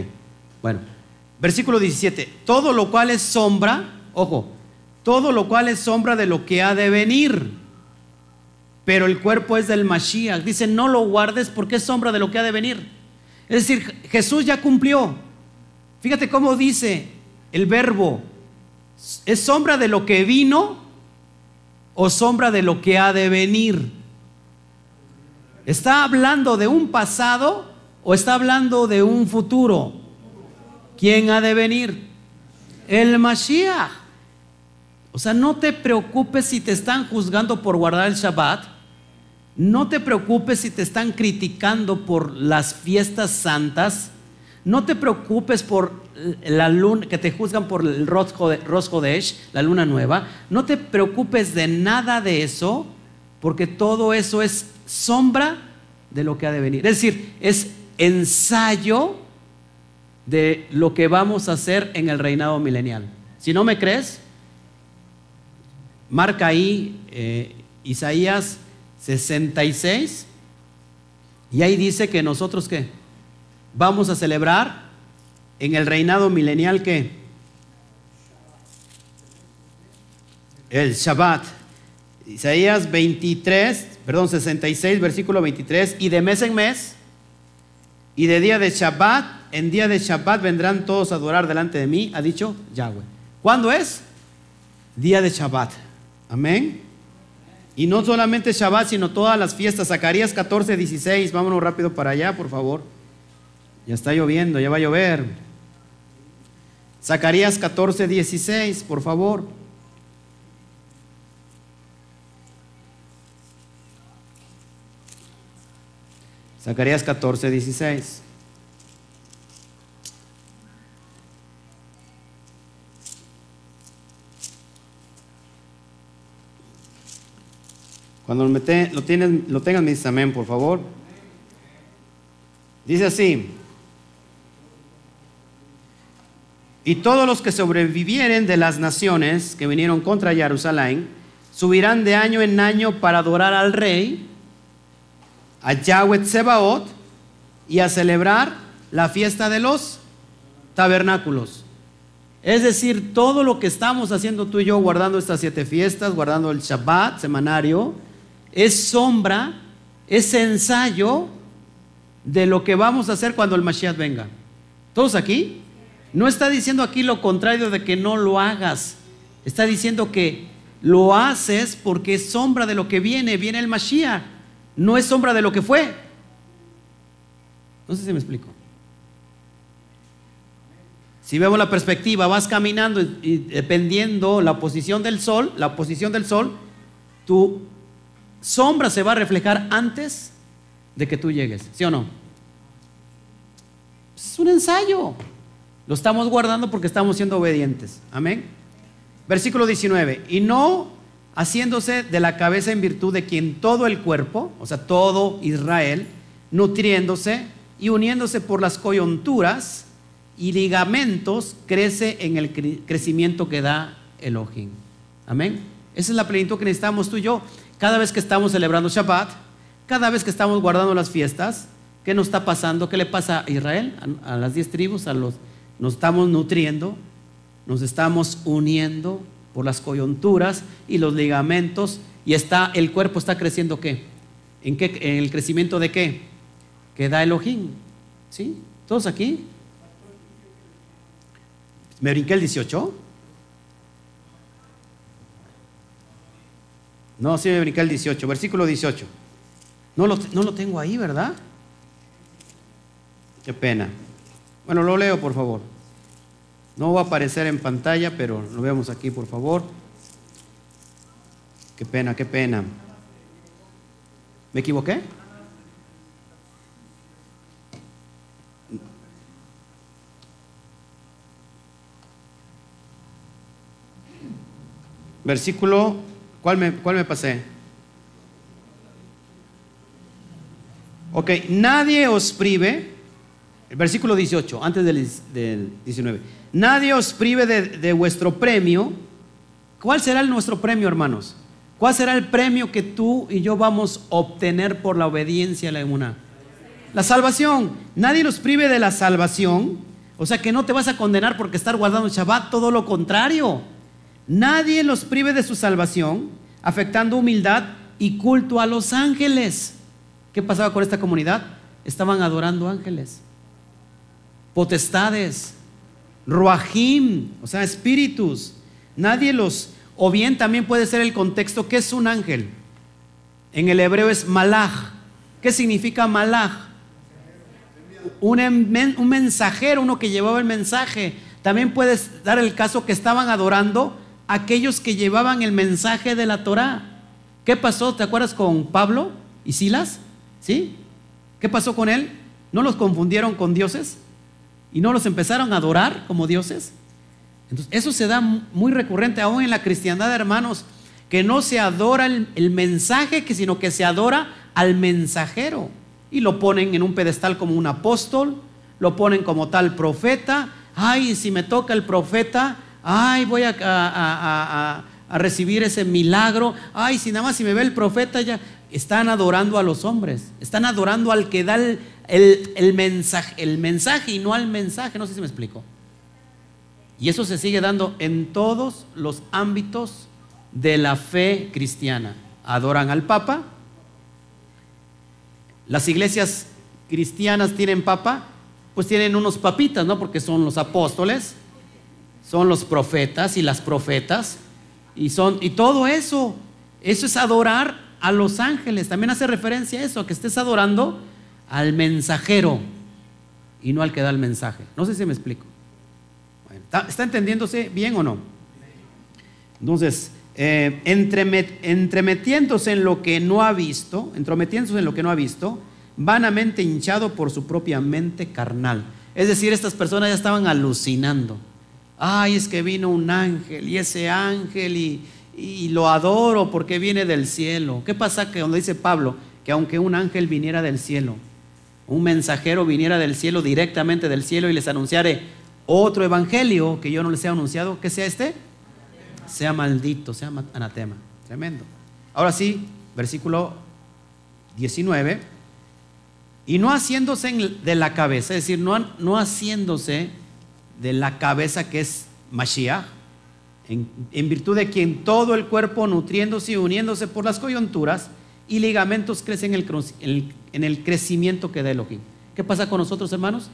Bueno. Versículo 17. Todo lo cual es sombra, ojo, todo lo cual es sombra de lo que ha de venir. Pero el cuerpo es del Mashiach. Dice, no lo guardes porque es sombra de lo que ha de venir. Es decir, Jesús ya cumplió. Fíjate cómo dice el verbo. ¿Es sombra de lo que vino o sombra de lo que ha de venir? ¿Está hablando de un pasado o está hablando de un futuro? ¿Quién ha de venir? El Mashiach. O sea, no te preocupes si te están juzgando por guardar el Shabbat. No te preocupes si te están criticando por las fiestas santas. No te preocupes por la luna, que te juzgan por el Rosh Hodesh, la luna nueva. No te preocupes de nada de eso, porque todo eso es sombra de lo que ha de venir. Es decir, es ensayo de lo que vamos a hacer en el reinado milenial. Si no me crees, Marca ahí eh, Isaías 66 y ahí dice que nosotros qué? Vamos a celebrar en el reinado milenial que el Shabbat. Isaías 23, perdón, 66, versículo 23, y de mes en mes, y de día de Shabbat, en día de Shabbat vendrán todos a adorar delante de mí, ha dicho Yahweh. ¿Cuándo es? Día de Shabbat. Amén. Y no solamente Shabbat, sino todas las fiestas. Zacarías 14, 16. Vámonos rápido para allá, por favor. Ya está lloviendo, ya va a llover. Zacarías 14, 16, por favor. Zacarías 14, 16. Cuando lo, mete, lo, tienes, lo tengan, me amén, por favor. Dice así. Y todos los que sobrevivieren de las naciones que vinieron contra Jerusalén subirán de año en año para adorar al rey, a Yahweh Tsebaot, y a celebrar la fiesta de los tabernáculos. Es decir, todo lo que estamos haciendo tú y yo, guardando estas siete fiestas, guardando el Shabbat semanario, es sombra, es ensayo de lo que vamos a hacer cuando el Mashiach venga. ¿Todos aquí? No está diciendo aquí lo contrario de que no lo hagas. Está diciendo que lo haces porque es sombra de lo que viene. Viene el Mashiach. No es sombra de lo que fue. No sé si me explico. Si vemos la perspectiva, vas caminando y dependiendo la posición del sol, la posición del sol, tu sombra se va a reflejar antes de que tú llegues, ¿sí o no? Es un ensayo. Lo estamos guardando porque estamos siendo obedientes. Amén. Versículo 19. Y no haciéndose de la cabeza en virtud de quien todo el cuerpo, o sea, todo Israel, nutriéndose y uniéndose por las coyunturas y ligamentos, crece en el crecimiento que da Elohim. Amén. Esa es la plenitud que necesitamos tú y yo. Cada vez que estamos celebrando Shabbat, cada vez que estamos guardando las fiestas, ¿qué nos está pasando? ¿Qué le pasa a Israel? A, las diez tribus, a los nos estamos nutriendo, nos estamos uniendo por las coyunturas y los ligamentos y está el cuerpo está creciendo qué? ¿En qué en el crecimiento de qué? Que da Elohim. ¿Sí? ¿Todos aquí? ¿Me brinqué el 18? No, sí me brinqué el 18, versículo 18. No lo, no lo tengo ahí, ¿verdad? Qué pena. Bueno, lo leo, por favor. No va a aparecer en pantalla, pero lo vemos aquí, por favor. Qué pena, qué pena. ¿Me equivoqué? Versículo, ¿cuál me, cuál me pasé? Ok, nadie os prive el versículo 18, antes del, 19. Nadie os prive de, vuestro premio. ¿Cuál será nuestro premio, hermanos? ¿Cuál será el premio que tú y yo vamos a obtener por la obediencia a la emuná? La salvación. Nadie nos prive de la salvación. O sea que no te vas a condenar porque estar guardando Shabbat, todo lo contrario. Nadie los prive de su salvación, afectando humildad y culto a los ángeles. ¿Qué pasaba con esta comunidad? Estaban adorando ángeles potestades, ruajim, o sea, espíritus. Nadie los, o bien también puede ser el contexto, ¿qué es un ángel? En el hebreo es malach. ¿Qué significa malach? Un, un mensajero, uno que llevaba el mensaje. También puedes dar el caso que estaban adorando aquellos que llevaban el mensaje de la Torah. ¿Qué pasó? ¿Te acuerdas con Pablo y Silas? ¿Sí? ¿Qué pasó con él? ¿No los confundieron con dioses? y no los empezaron a adorar como dioses. Entonces, eso se da muy recurrente aún en la cristiandad, hermanos, que no se adora el, mensaje, sino que se adora al mensajero. Y lo ponen en un pedestal como un apóstol, lo ponen como tal profeta. Ay, si me toca el profeta, ay, voy a, a recibir ese milagro. Ay, si nada más si me ve el profeta, ya están adorando a los hombres, están adorando al que da el, el, mensaje, el mensaje y no al mensaje. No sé si me explico. Y eso se sigue dando en todos los ámbitos de la fe cristiana. Adoran al Papa. Las iglesias cristianas tienen Papa, pues tienen unos papitas, ¿no? Porque son los apóstoles, son los profetas y las profetas, y son y todo eso, eso es adorar a los ángeles. También hace referencia a eso, a que estés adorando al mensajero y no al que da el mensaje. No sé si me explico. ¿está, entendiéndose bien o no? Entonces, eh, entremetiéndose en lo que no ha visto, entrometiéndose en lo que no ha visto, vanamente hinchado por su propia mente carnal. Es decir, estas personas ya estaban alucinando. Ay, es que vino un ángel y ese ángel y, y lo adoro porque viene del cielo. ¿Qué pasa que donde dice Pablo que aunque un ángel viniera del cielo, un mensajero viniera del cielo directamente del cielo y les anunciare otro evangelio que yo no les he anunciado, que sea este, sea maldito, sea anatema. Tremendo. Ahora sí, versículo 19. Y no haciéndose de la cabeza, es decir, no, no haciéndose de la cabeza que es Mashiach, en, virtud de quien todo el cuerpo nutriéndose y uniéndose por las coyunturas y ligamentos crece en el, en el crecimiento que da Elohim. ¿Qué pasa con nosotros, hermanos?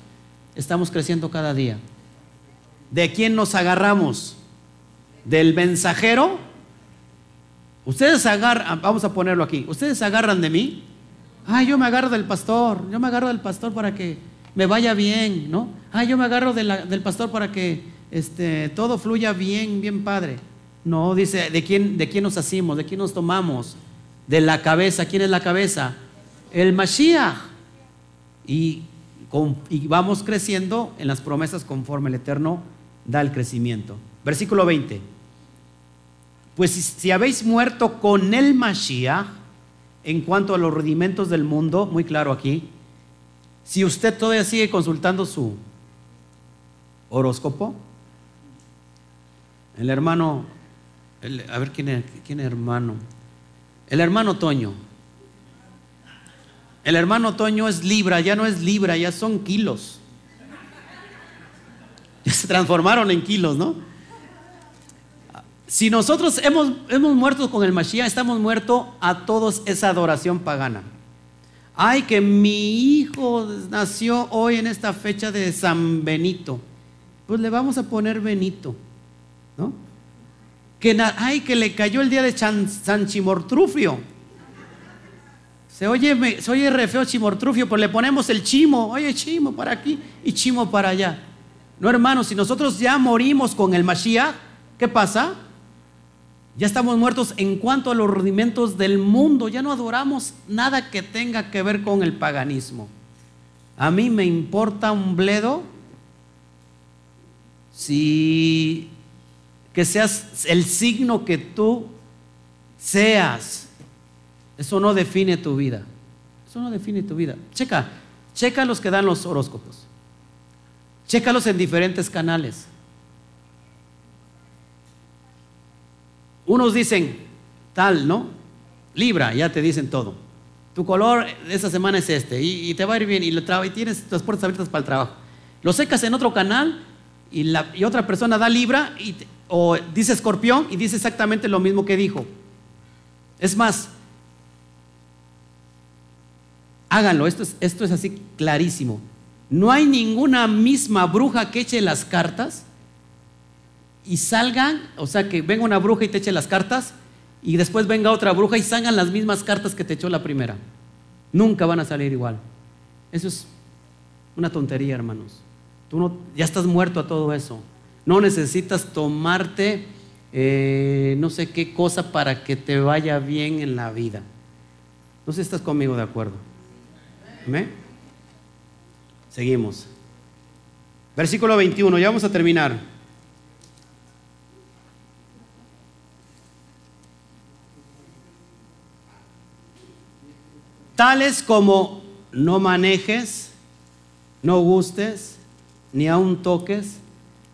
Estamos creciendo cada día. ¿De quién nos agarramos? ¿Del mensajero? Ustedes agarran, vamos a ponerlo aquí, ustedes agarran de mí. Ah, yo me agarro del pastor, yo me agarro del pastor para que me vaya bien, ¿no? Ah, yo me agarro del pastor para que este, todo fluya bien, bien padre. No, dice, ¿de quién, ¿de quién nos hacemos? ¿De quién nos tomamos? De la cabeza. ¿Quién es la cabeza? El Mashiach. Y, y vamos creciendo en las promesas conforme el Eterno da el crecimiento. Versículo 20. Pues si, si habéis muerto con el Mashiach, en cuanto a los rudimentos del mundo, muy claro aquí, si usted todavía sigue consultando su horóscopo, el hermano, a ver quién es, quién es hermano. El hermano Toño. El hermano Toño es libra, ya no es libra, ya son kilos. Ya se transformaron en kilos, ¿no? Si nosotros hemos, hemos muerto con el Mashiach, estamos muertos a todos esa adoración pagana. Ay, que mi hijo nació hoy en esta fecha de San Benito. Pues le vamos a poner Benito. ¿no? Que, ay, que le cayó el día de San Chimortrufio. Se oye, se oye re feo Chimortrufio, pues le ponemos el chimo, oye chimo para aquí y chimo para allá. No, hermanos, si nosotros ya morimos con el Mashiach, ¿qué pasa? Ya estamos muertos en cuanto a los rudimentos del mundo, ya no adoramos nada que tenga que ver con el paganismo. A mí me importa un bledo si que seas el signo que tú seas. Eso no define tu vida. Eso no define tu vida. Checa, checa los que dan los horóscopos. Chécalos en diferentes canales. Unos dicen tal, ¿no? Libra, ya te dicen todo. Tu color de esta semana es este y, te va a ir bien y, y tienes tus puertas abiertas para el trabajo. Lo secas en otro canal y, la, y otra persona da Libra y, o dice escorpión y dice exactamente lo mismo que dijo. Es más, háganlo, esto es, esto es así clarísimo. No hay ninguna misma bruja que eche las cartas y salgan, o sea, que venga una bruja y te eche las cartas y después venga otra bruja y salgan las mismas cartas que te echó la primera. Nunca van a salir igual. Eso es una tontería, hermanos. Tú no, ya estás muerto a todo eso. No necesitas tomarte eh, no sé qué cosa para que te vaya bien en la vida. No sé si estás conmigo de acuerdo. ¿Me? Seguimos. Versículo 21, ya vamos a terminar. Tales como no manejes, no gustes, ni aun toques,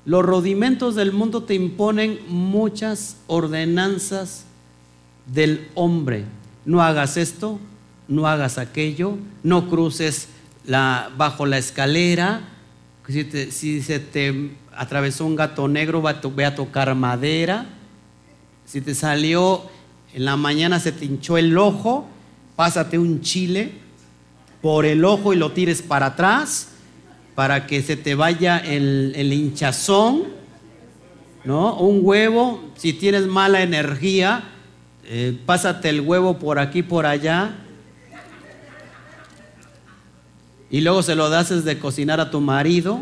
los rudimentos del mundo te imponen muchas ordenanzas del hombre. No hagas esto, no hagas aquello, no cruces la, bajo la escalera. Si, se te atravesó un gato negro, ve a tocar madera. Si te salió en la mañana, se te hinchó el ojo, pásate un chile por el ojo y lo tires para atrás para que se te vaya el, hinchazón, ¿no? Un huevo, si tienes mala energía, eh, pásate el huevo por aquí, por allá, y luego se lo das de cocinar a tu marido.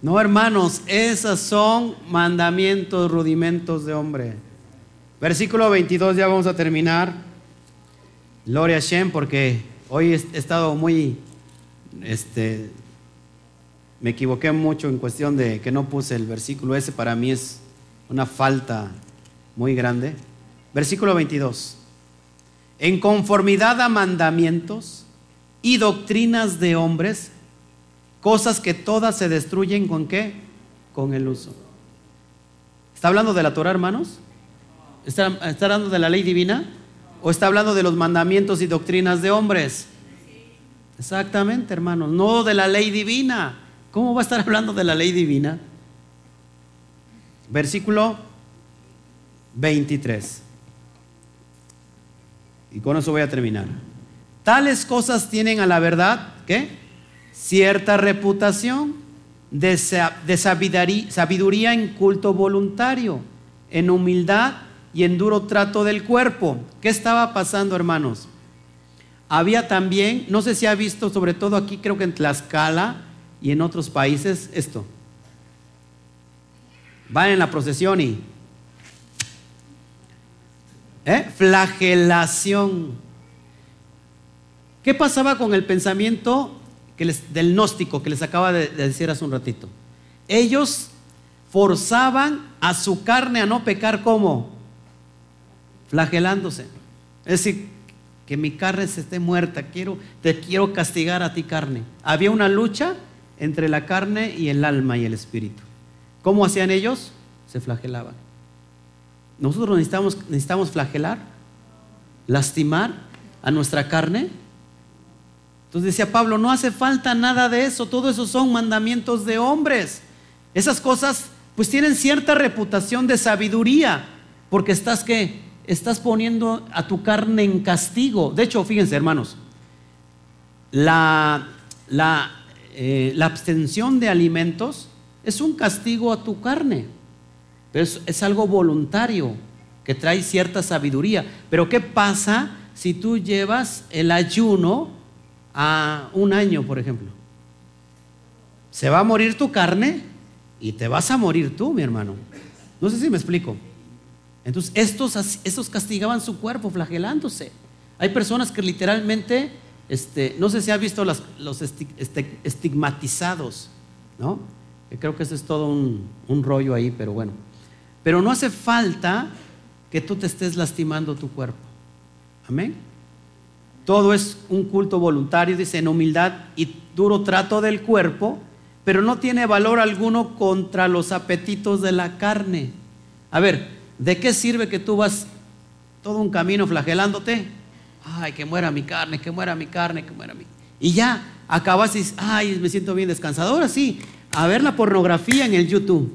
No, hermanos, esos son mandamientos, rudimentos de hombre. Versículo 22, ya vamos a terminar. Gloria a Shem, porque hoy he estado muy, este, me equivoqué mucho en cuestión de que no puse el versículo ese, para mí es una falta muy grande. Versículo 22. En conformidad a mandamientos y doctrinas de hombres, Cosas que todas se destruyen con qué? Con el uso. ¿Está hablando de la Torah, hermanos? ¿Está, hablando de la ley divina? ¿O está hablando de los mandamientos y doctrinas de hombres? Exactamente, hermanos. No de la ley divina. ¿Cómo va a estar hablando de la ley divina? Versículo 23. Y con eso voy a terminar. Tales cosas tienen a la verdad, ¿qué? cierta reputación de, sabiduría en culto voluntario, en humildad y en duro trato del cuerpo. ¿Qué estaba pasando, hermanos? Había también, no sé si ha visto, sobre todo aquí creo que en Tlaxcala y en otros países, esto. Van en la procesión y... ¿eh? Flagelación. ¿Qué pasaba con el pensamiento del gnóstico que les acaba de, decir hace un ratito. Ellos forzaban a su carne a no pecar como flagelándose. Es decir, que mi carne se esté muerta, quiero, te quiero castigar a ti carne. Había una lucha entre la carne y el alma y el espíritu. ¿Cómo hacían ellos? Se flagelaban. Nosotros necesitamos, necesitamos flagelar, lastimar a nuestra carne entonces decía Pablo, no hace falta nada de eso, todo eso son mandamientos de hombres. Esas cosas pues tienen cierta reputación de sabiduría, porque estás que estás poniendo a tu carne en castigo. De hecho, fíjense hermanos, la, la, eh, abstención de alimentos es un castigo a tu carne, pero es algo voluntario que trae cierta sabiduría. Pero ¿qué pasa si tú llevas el ayuno? a un año, por ejemplo. Se va a morir tu carne y te vas a morir tú, mi hermano. No sé si me explico. Entonces, estos, estos castigaban su cuerpo flagelándose. Hay personas que literalmente, este, no sé si ha visto los este, estigmatizados, ¿no? creo que eso es todo un, un rollo ahí, pero bueno. Pero no hace falta que tú te estés lastimando tu cuerpo. Amén. Todo es un culto voluntario, dice, en humildad y duro trato del cuerpo, pero no tiene valor alguno contra los apetitos de la carne. A ver, ¿de qué sirve que tú vas todo un camino flagelándote? Ay, que muera mi carne, que muera mi carne, que muera mi. Y ya acabas y ay, me siento bien descansado. Ahora sí, a ver la pornografía en el YouTube.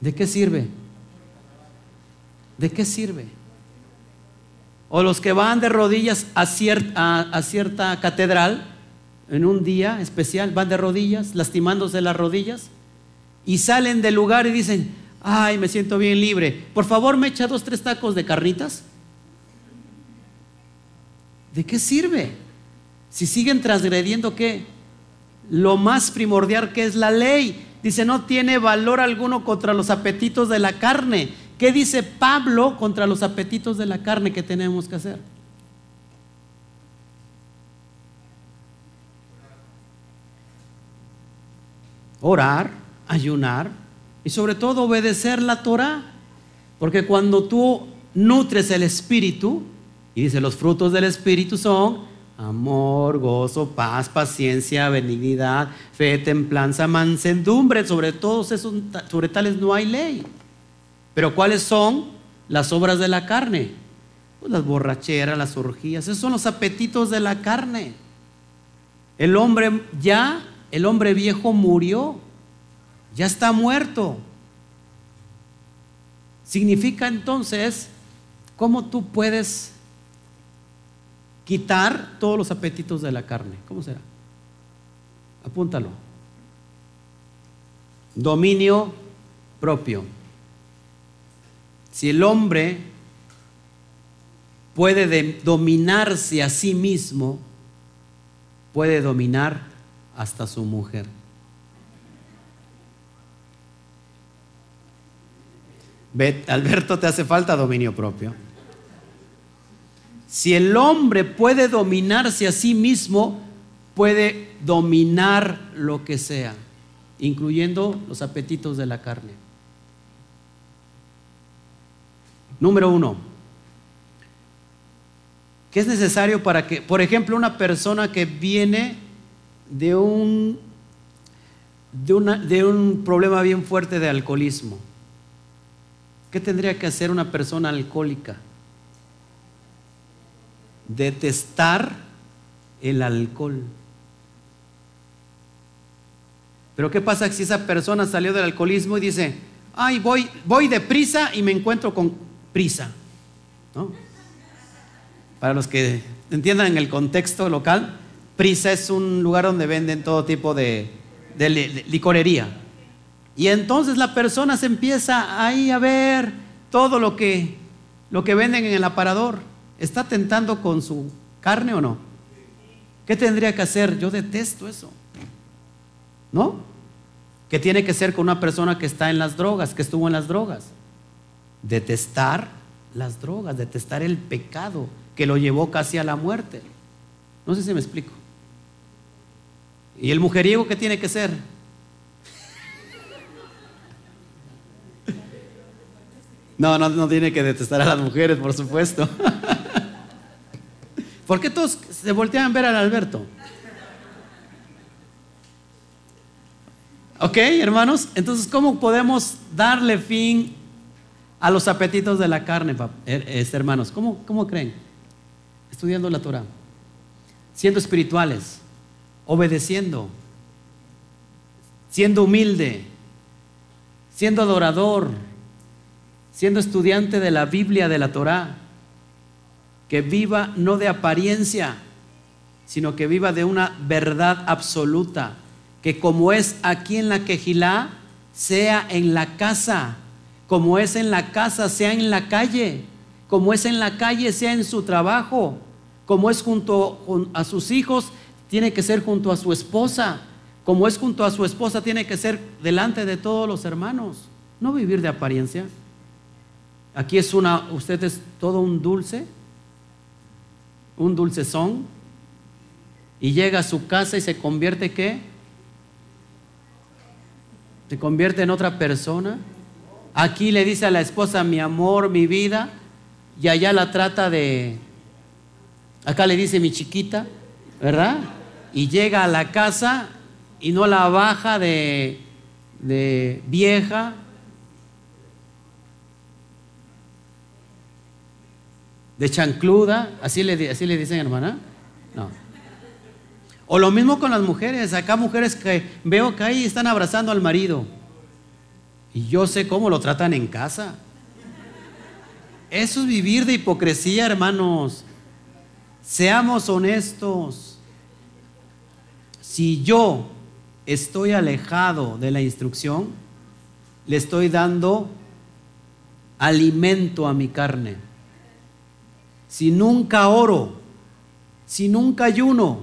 ¿De qué sirve? ¿De qué sirve? O los que van de rodillas a cierta, catedral en un día especial, van de rodillas, lastimándose las rodillas, y salen del lugar y dicen, ay, me siento bien libre, por favor me echa dos, tres tacos de carnitas. ¿De qué sirve? Si siguen transgrediendo qué? Lo más primordial que es la ley. Dice, no tiene valor alguno contra los apetitos de la carne ¿Qué dice Pablo contra los apetitos de la carne que tenemos que hacer? Orar, ayunar y sobre todo obedecer la Torah. Porque cuando tú nutres el espíritu, y dice, los frutos del espíritu son amor, gozo, paz, paciencia, benignidad, fe, templanza, mansedumbre. Sobre todos esos, sobre tales no hay ley. Pero ¿cuáles son las obras de la carne? Pues las borracheras, las orgías, esos son los apetitos de la carne. El hombre ya, el hombre viejo murió. Ya está muerto. Significa entonces cómo tú puedes quitar todos los apetitos de la carne. ¿Cómo será? Apúntalo. Dominio propio. Si el hombre puede dominarse a sí mismo, puede dominar hasta su mujer. Alberto, te hace falta dominio propio. Si el hombre puede dominarse a sí mismo, puede dominar lo que sea, incluyendo los apetitos de la carne. Número uno, ¿qué es necesario para que, por ejemplo, una persona que viene de un, de, de un problema bien fuerte de alcoholismo, ¿Qué tendría que hacer una persona alcohólica? Detestar el alcohol. Pero ¿qué pasa si esa persona salió del alcoholismo y dice, ay, voy, voy deprisa y me encuentro con prisa? Para los que entiendan en el contexto local, prisa es un lugar donde venden todo tipo de licorería. Y entonces la persona se empieza ahí a ver todo lo que, lo que venden en el aparador. ¿Está tentando con su carne o no? ¿Qué tendría que hacer? Yo detesto eso. ¿No? ¿Qué tiene que ser con una persona que está en las drogas, que estuvo en las drogas? Detestar las drogas, detestar el pecado que lo llevó casi a la muerte. No sé si me explico. ¿Y el mujeriego qué tiene que ser? No, no, no tiene que detestar a las mujeres, por supuesto. ¿Por qué todos se voltean a ver al Alberto? ¿Ok, hermanos? Entonces, ¿cómo podemos darle fin a los apetitos de la carne, este, hermanos? ¿Cómo, ¿Cómo creen? Estudiando la Torah, siendo espirituales, obedeciendo, siendo humilde, siendo adorador, siendo estudiante de la Biblia, de la Torá, que viva no de apariencia, sino que viva de una verdad absoluta, que como es aquí en la quejilá, sea en la casa, como es en la casa, sea en la calle, como es en la calle, sea en su trabajo, como es junto a sus hijos, tiene que ser junto a su esposa, como es junto a su esposa, tiene que ser delante de todos los hermanos, no vivir de apariencia. Aquí es una, usted es todo un dulce, un dulcezón, y llega a su casa y se convierte qué? Se convierte en otra persona. Aquí le dice a la esposa, mi amor, mi vida, y allá la trata de, acá le dice mi chiquita, ¿verdad? Y llega a la casa y no la baja de, de vieja, de chancluda, así le, así le dicen hermana. No. O lo mismo con las mujeres, acá mujeres que veo que ahí están abrazando al marido. Y yo sé cómo lo tratan en casa. Eso es vivir de hipocresía, hermanos. Seamos honestos. Si yo estoy alejado de la instrucción, le estoy dando alimento a mi carne si nunca oro, si nunca ayuno,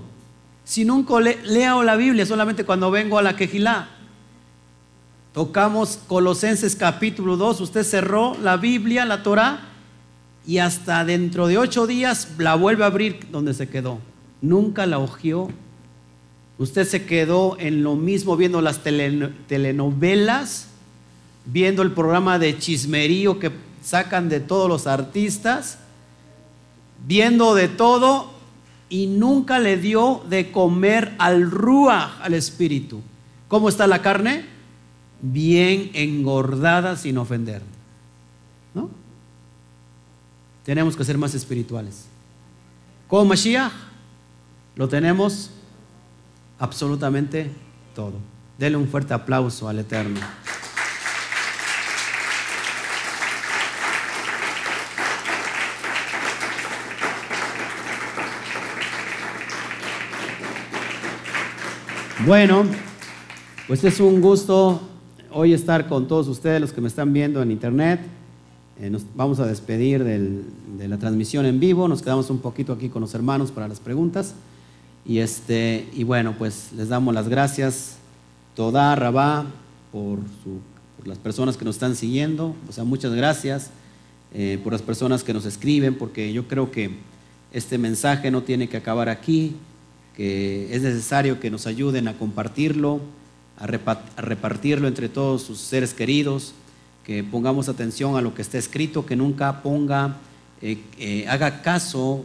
si nunca leo la Biblia, solamente cuando vengo a la quejilá. Tocamos Colosenses capítulo 2, usted cerró la Biblia, la Torah, y hasta dentro de ocho días la vuelve a abrir donde se quedó. Nunca la ojió. Usted se quedó en lo mismo viendo las telenovelas, viendo el programa de chismerío que sacan de todos los artistas viendo de todo y nunca le dio de comer al ruach, al espíritu. ¿Cómo está la carne? Bien engordada sin ofender. ¿No? Tenemos que ser más espirituales. Con Mashiach lo tenemos absolutamente todo. Denle un fuerte aplauso al Eterno. Bueno, pues es un gusto hoy estar con todos ustedes, los que me están viendo en internet. Eh, nos vamos a despedir de la transmisión en vivo, nos quedamos un poquito aquí con los hermanos para las preguntas. Y, este, y bueno, pues les damos las gracias, toda Rabá, por, las personas que nos están siguiendo. O sea, muchas gracias eh, por las personas que nos escriben, porque yo creo que este mensaje no tiene que acabar aquí que es necesario que nos ayuden a compartirlo, a, repartirlo entre todos sus seres queridos, que pongamos atención a lo que está escrito, que nunca ponga, eh, eh, haga caso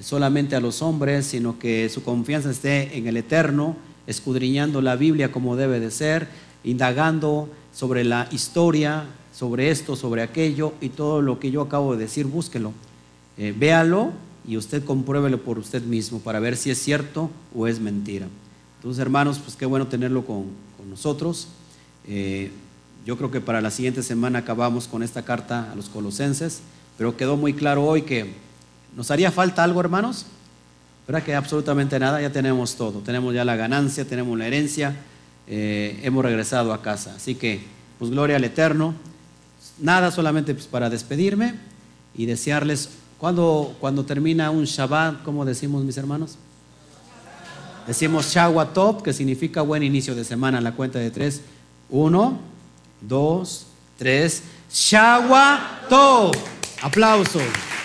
solamente a los hombres, sino que su confianza esté en el Eterno, escudriñando la Biblia como debe de ser, indagando sobre la historia, sobre esto, sobre aquello, y todo lo que yo acabo de decir, búsquelo, eh, véalo y usted compruébelo por usted mismo para ver si es cierto o es mentira. Entonces, hermanos, pues qué bueno tenerlo con, nosotros. Eh, yo creo que para la siguiente semana acabamos con esta carta a los colosenses, pero quedó muy claro hoy que nos haría falta algo, hermanos. ¿Verdad que absolutamente nada? Ya tenemos todo. Tenemos ya la ganancia, tenemos la herencia, eh, hemos regresado a casa. Así que, pues gloria al Eterno. Nada solamente pues, para despedirme y desearles cuando, cuando termina un Shabbat, ¿cómo decimos mis hermanos? Decimos Top, que significa buen inicio de semana, la cuenta de tres. Uno, dos, tres. Top. Aplausos.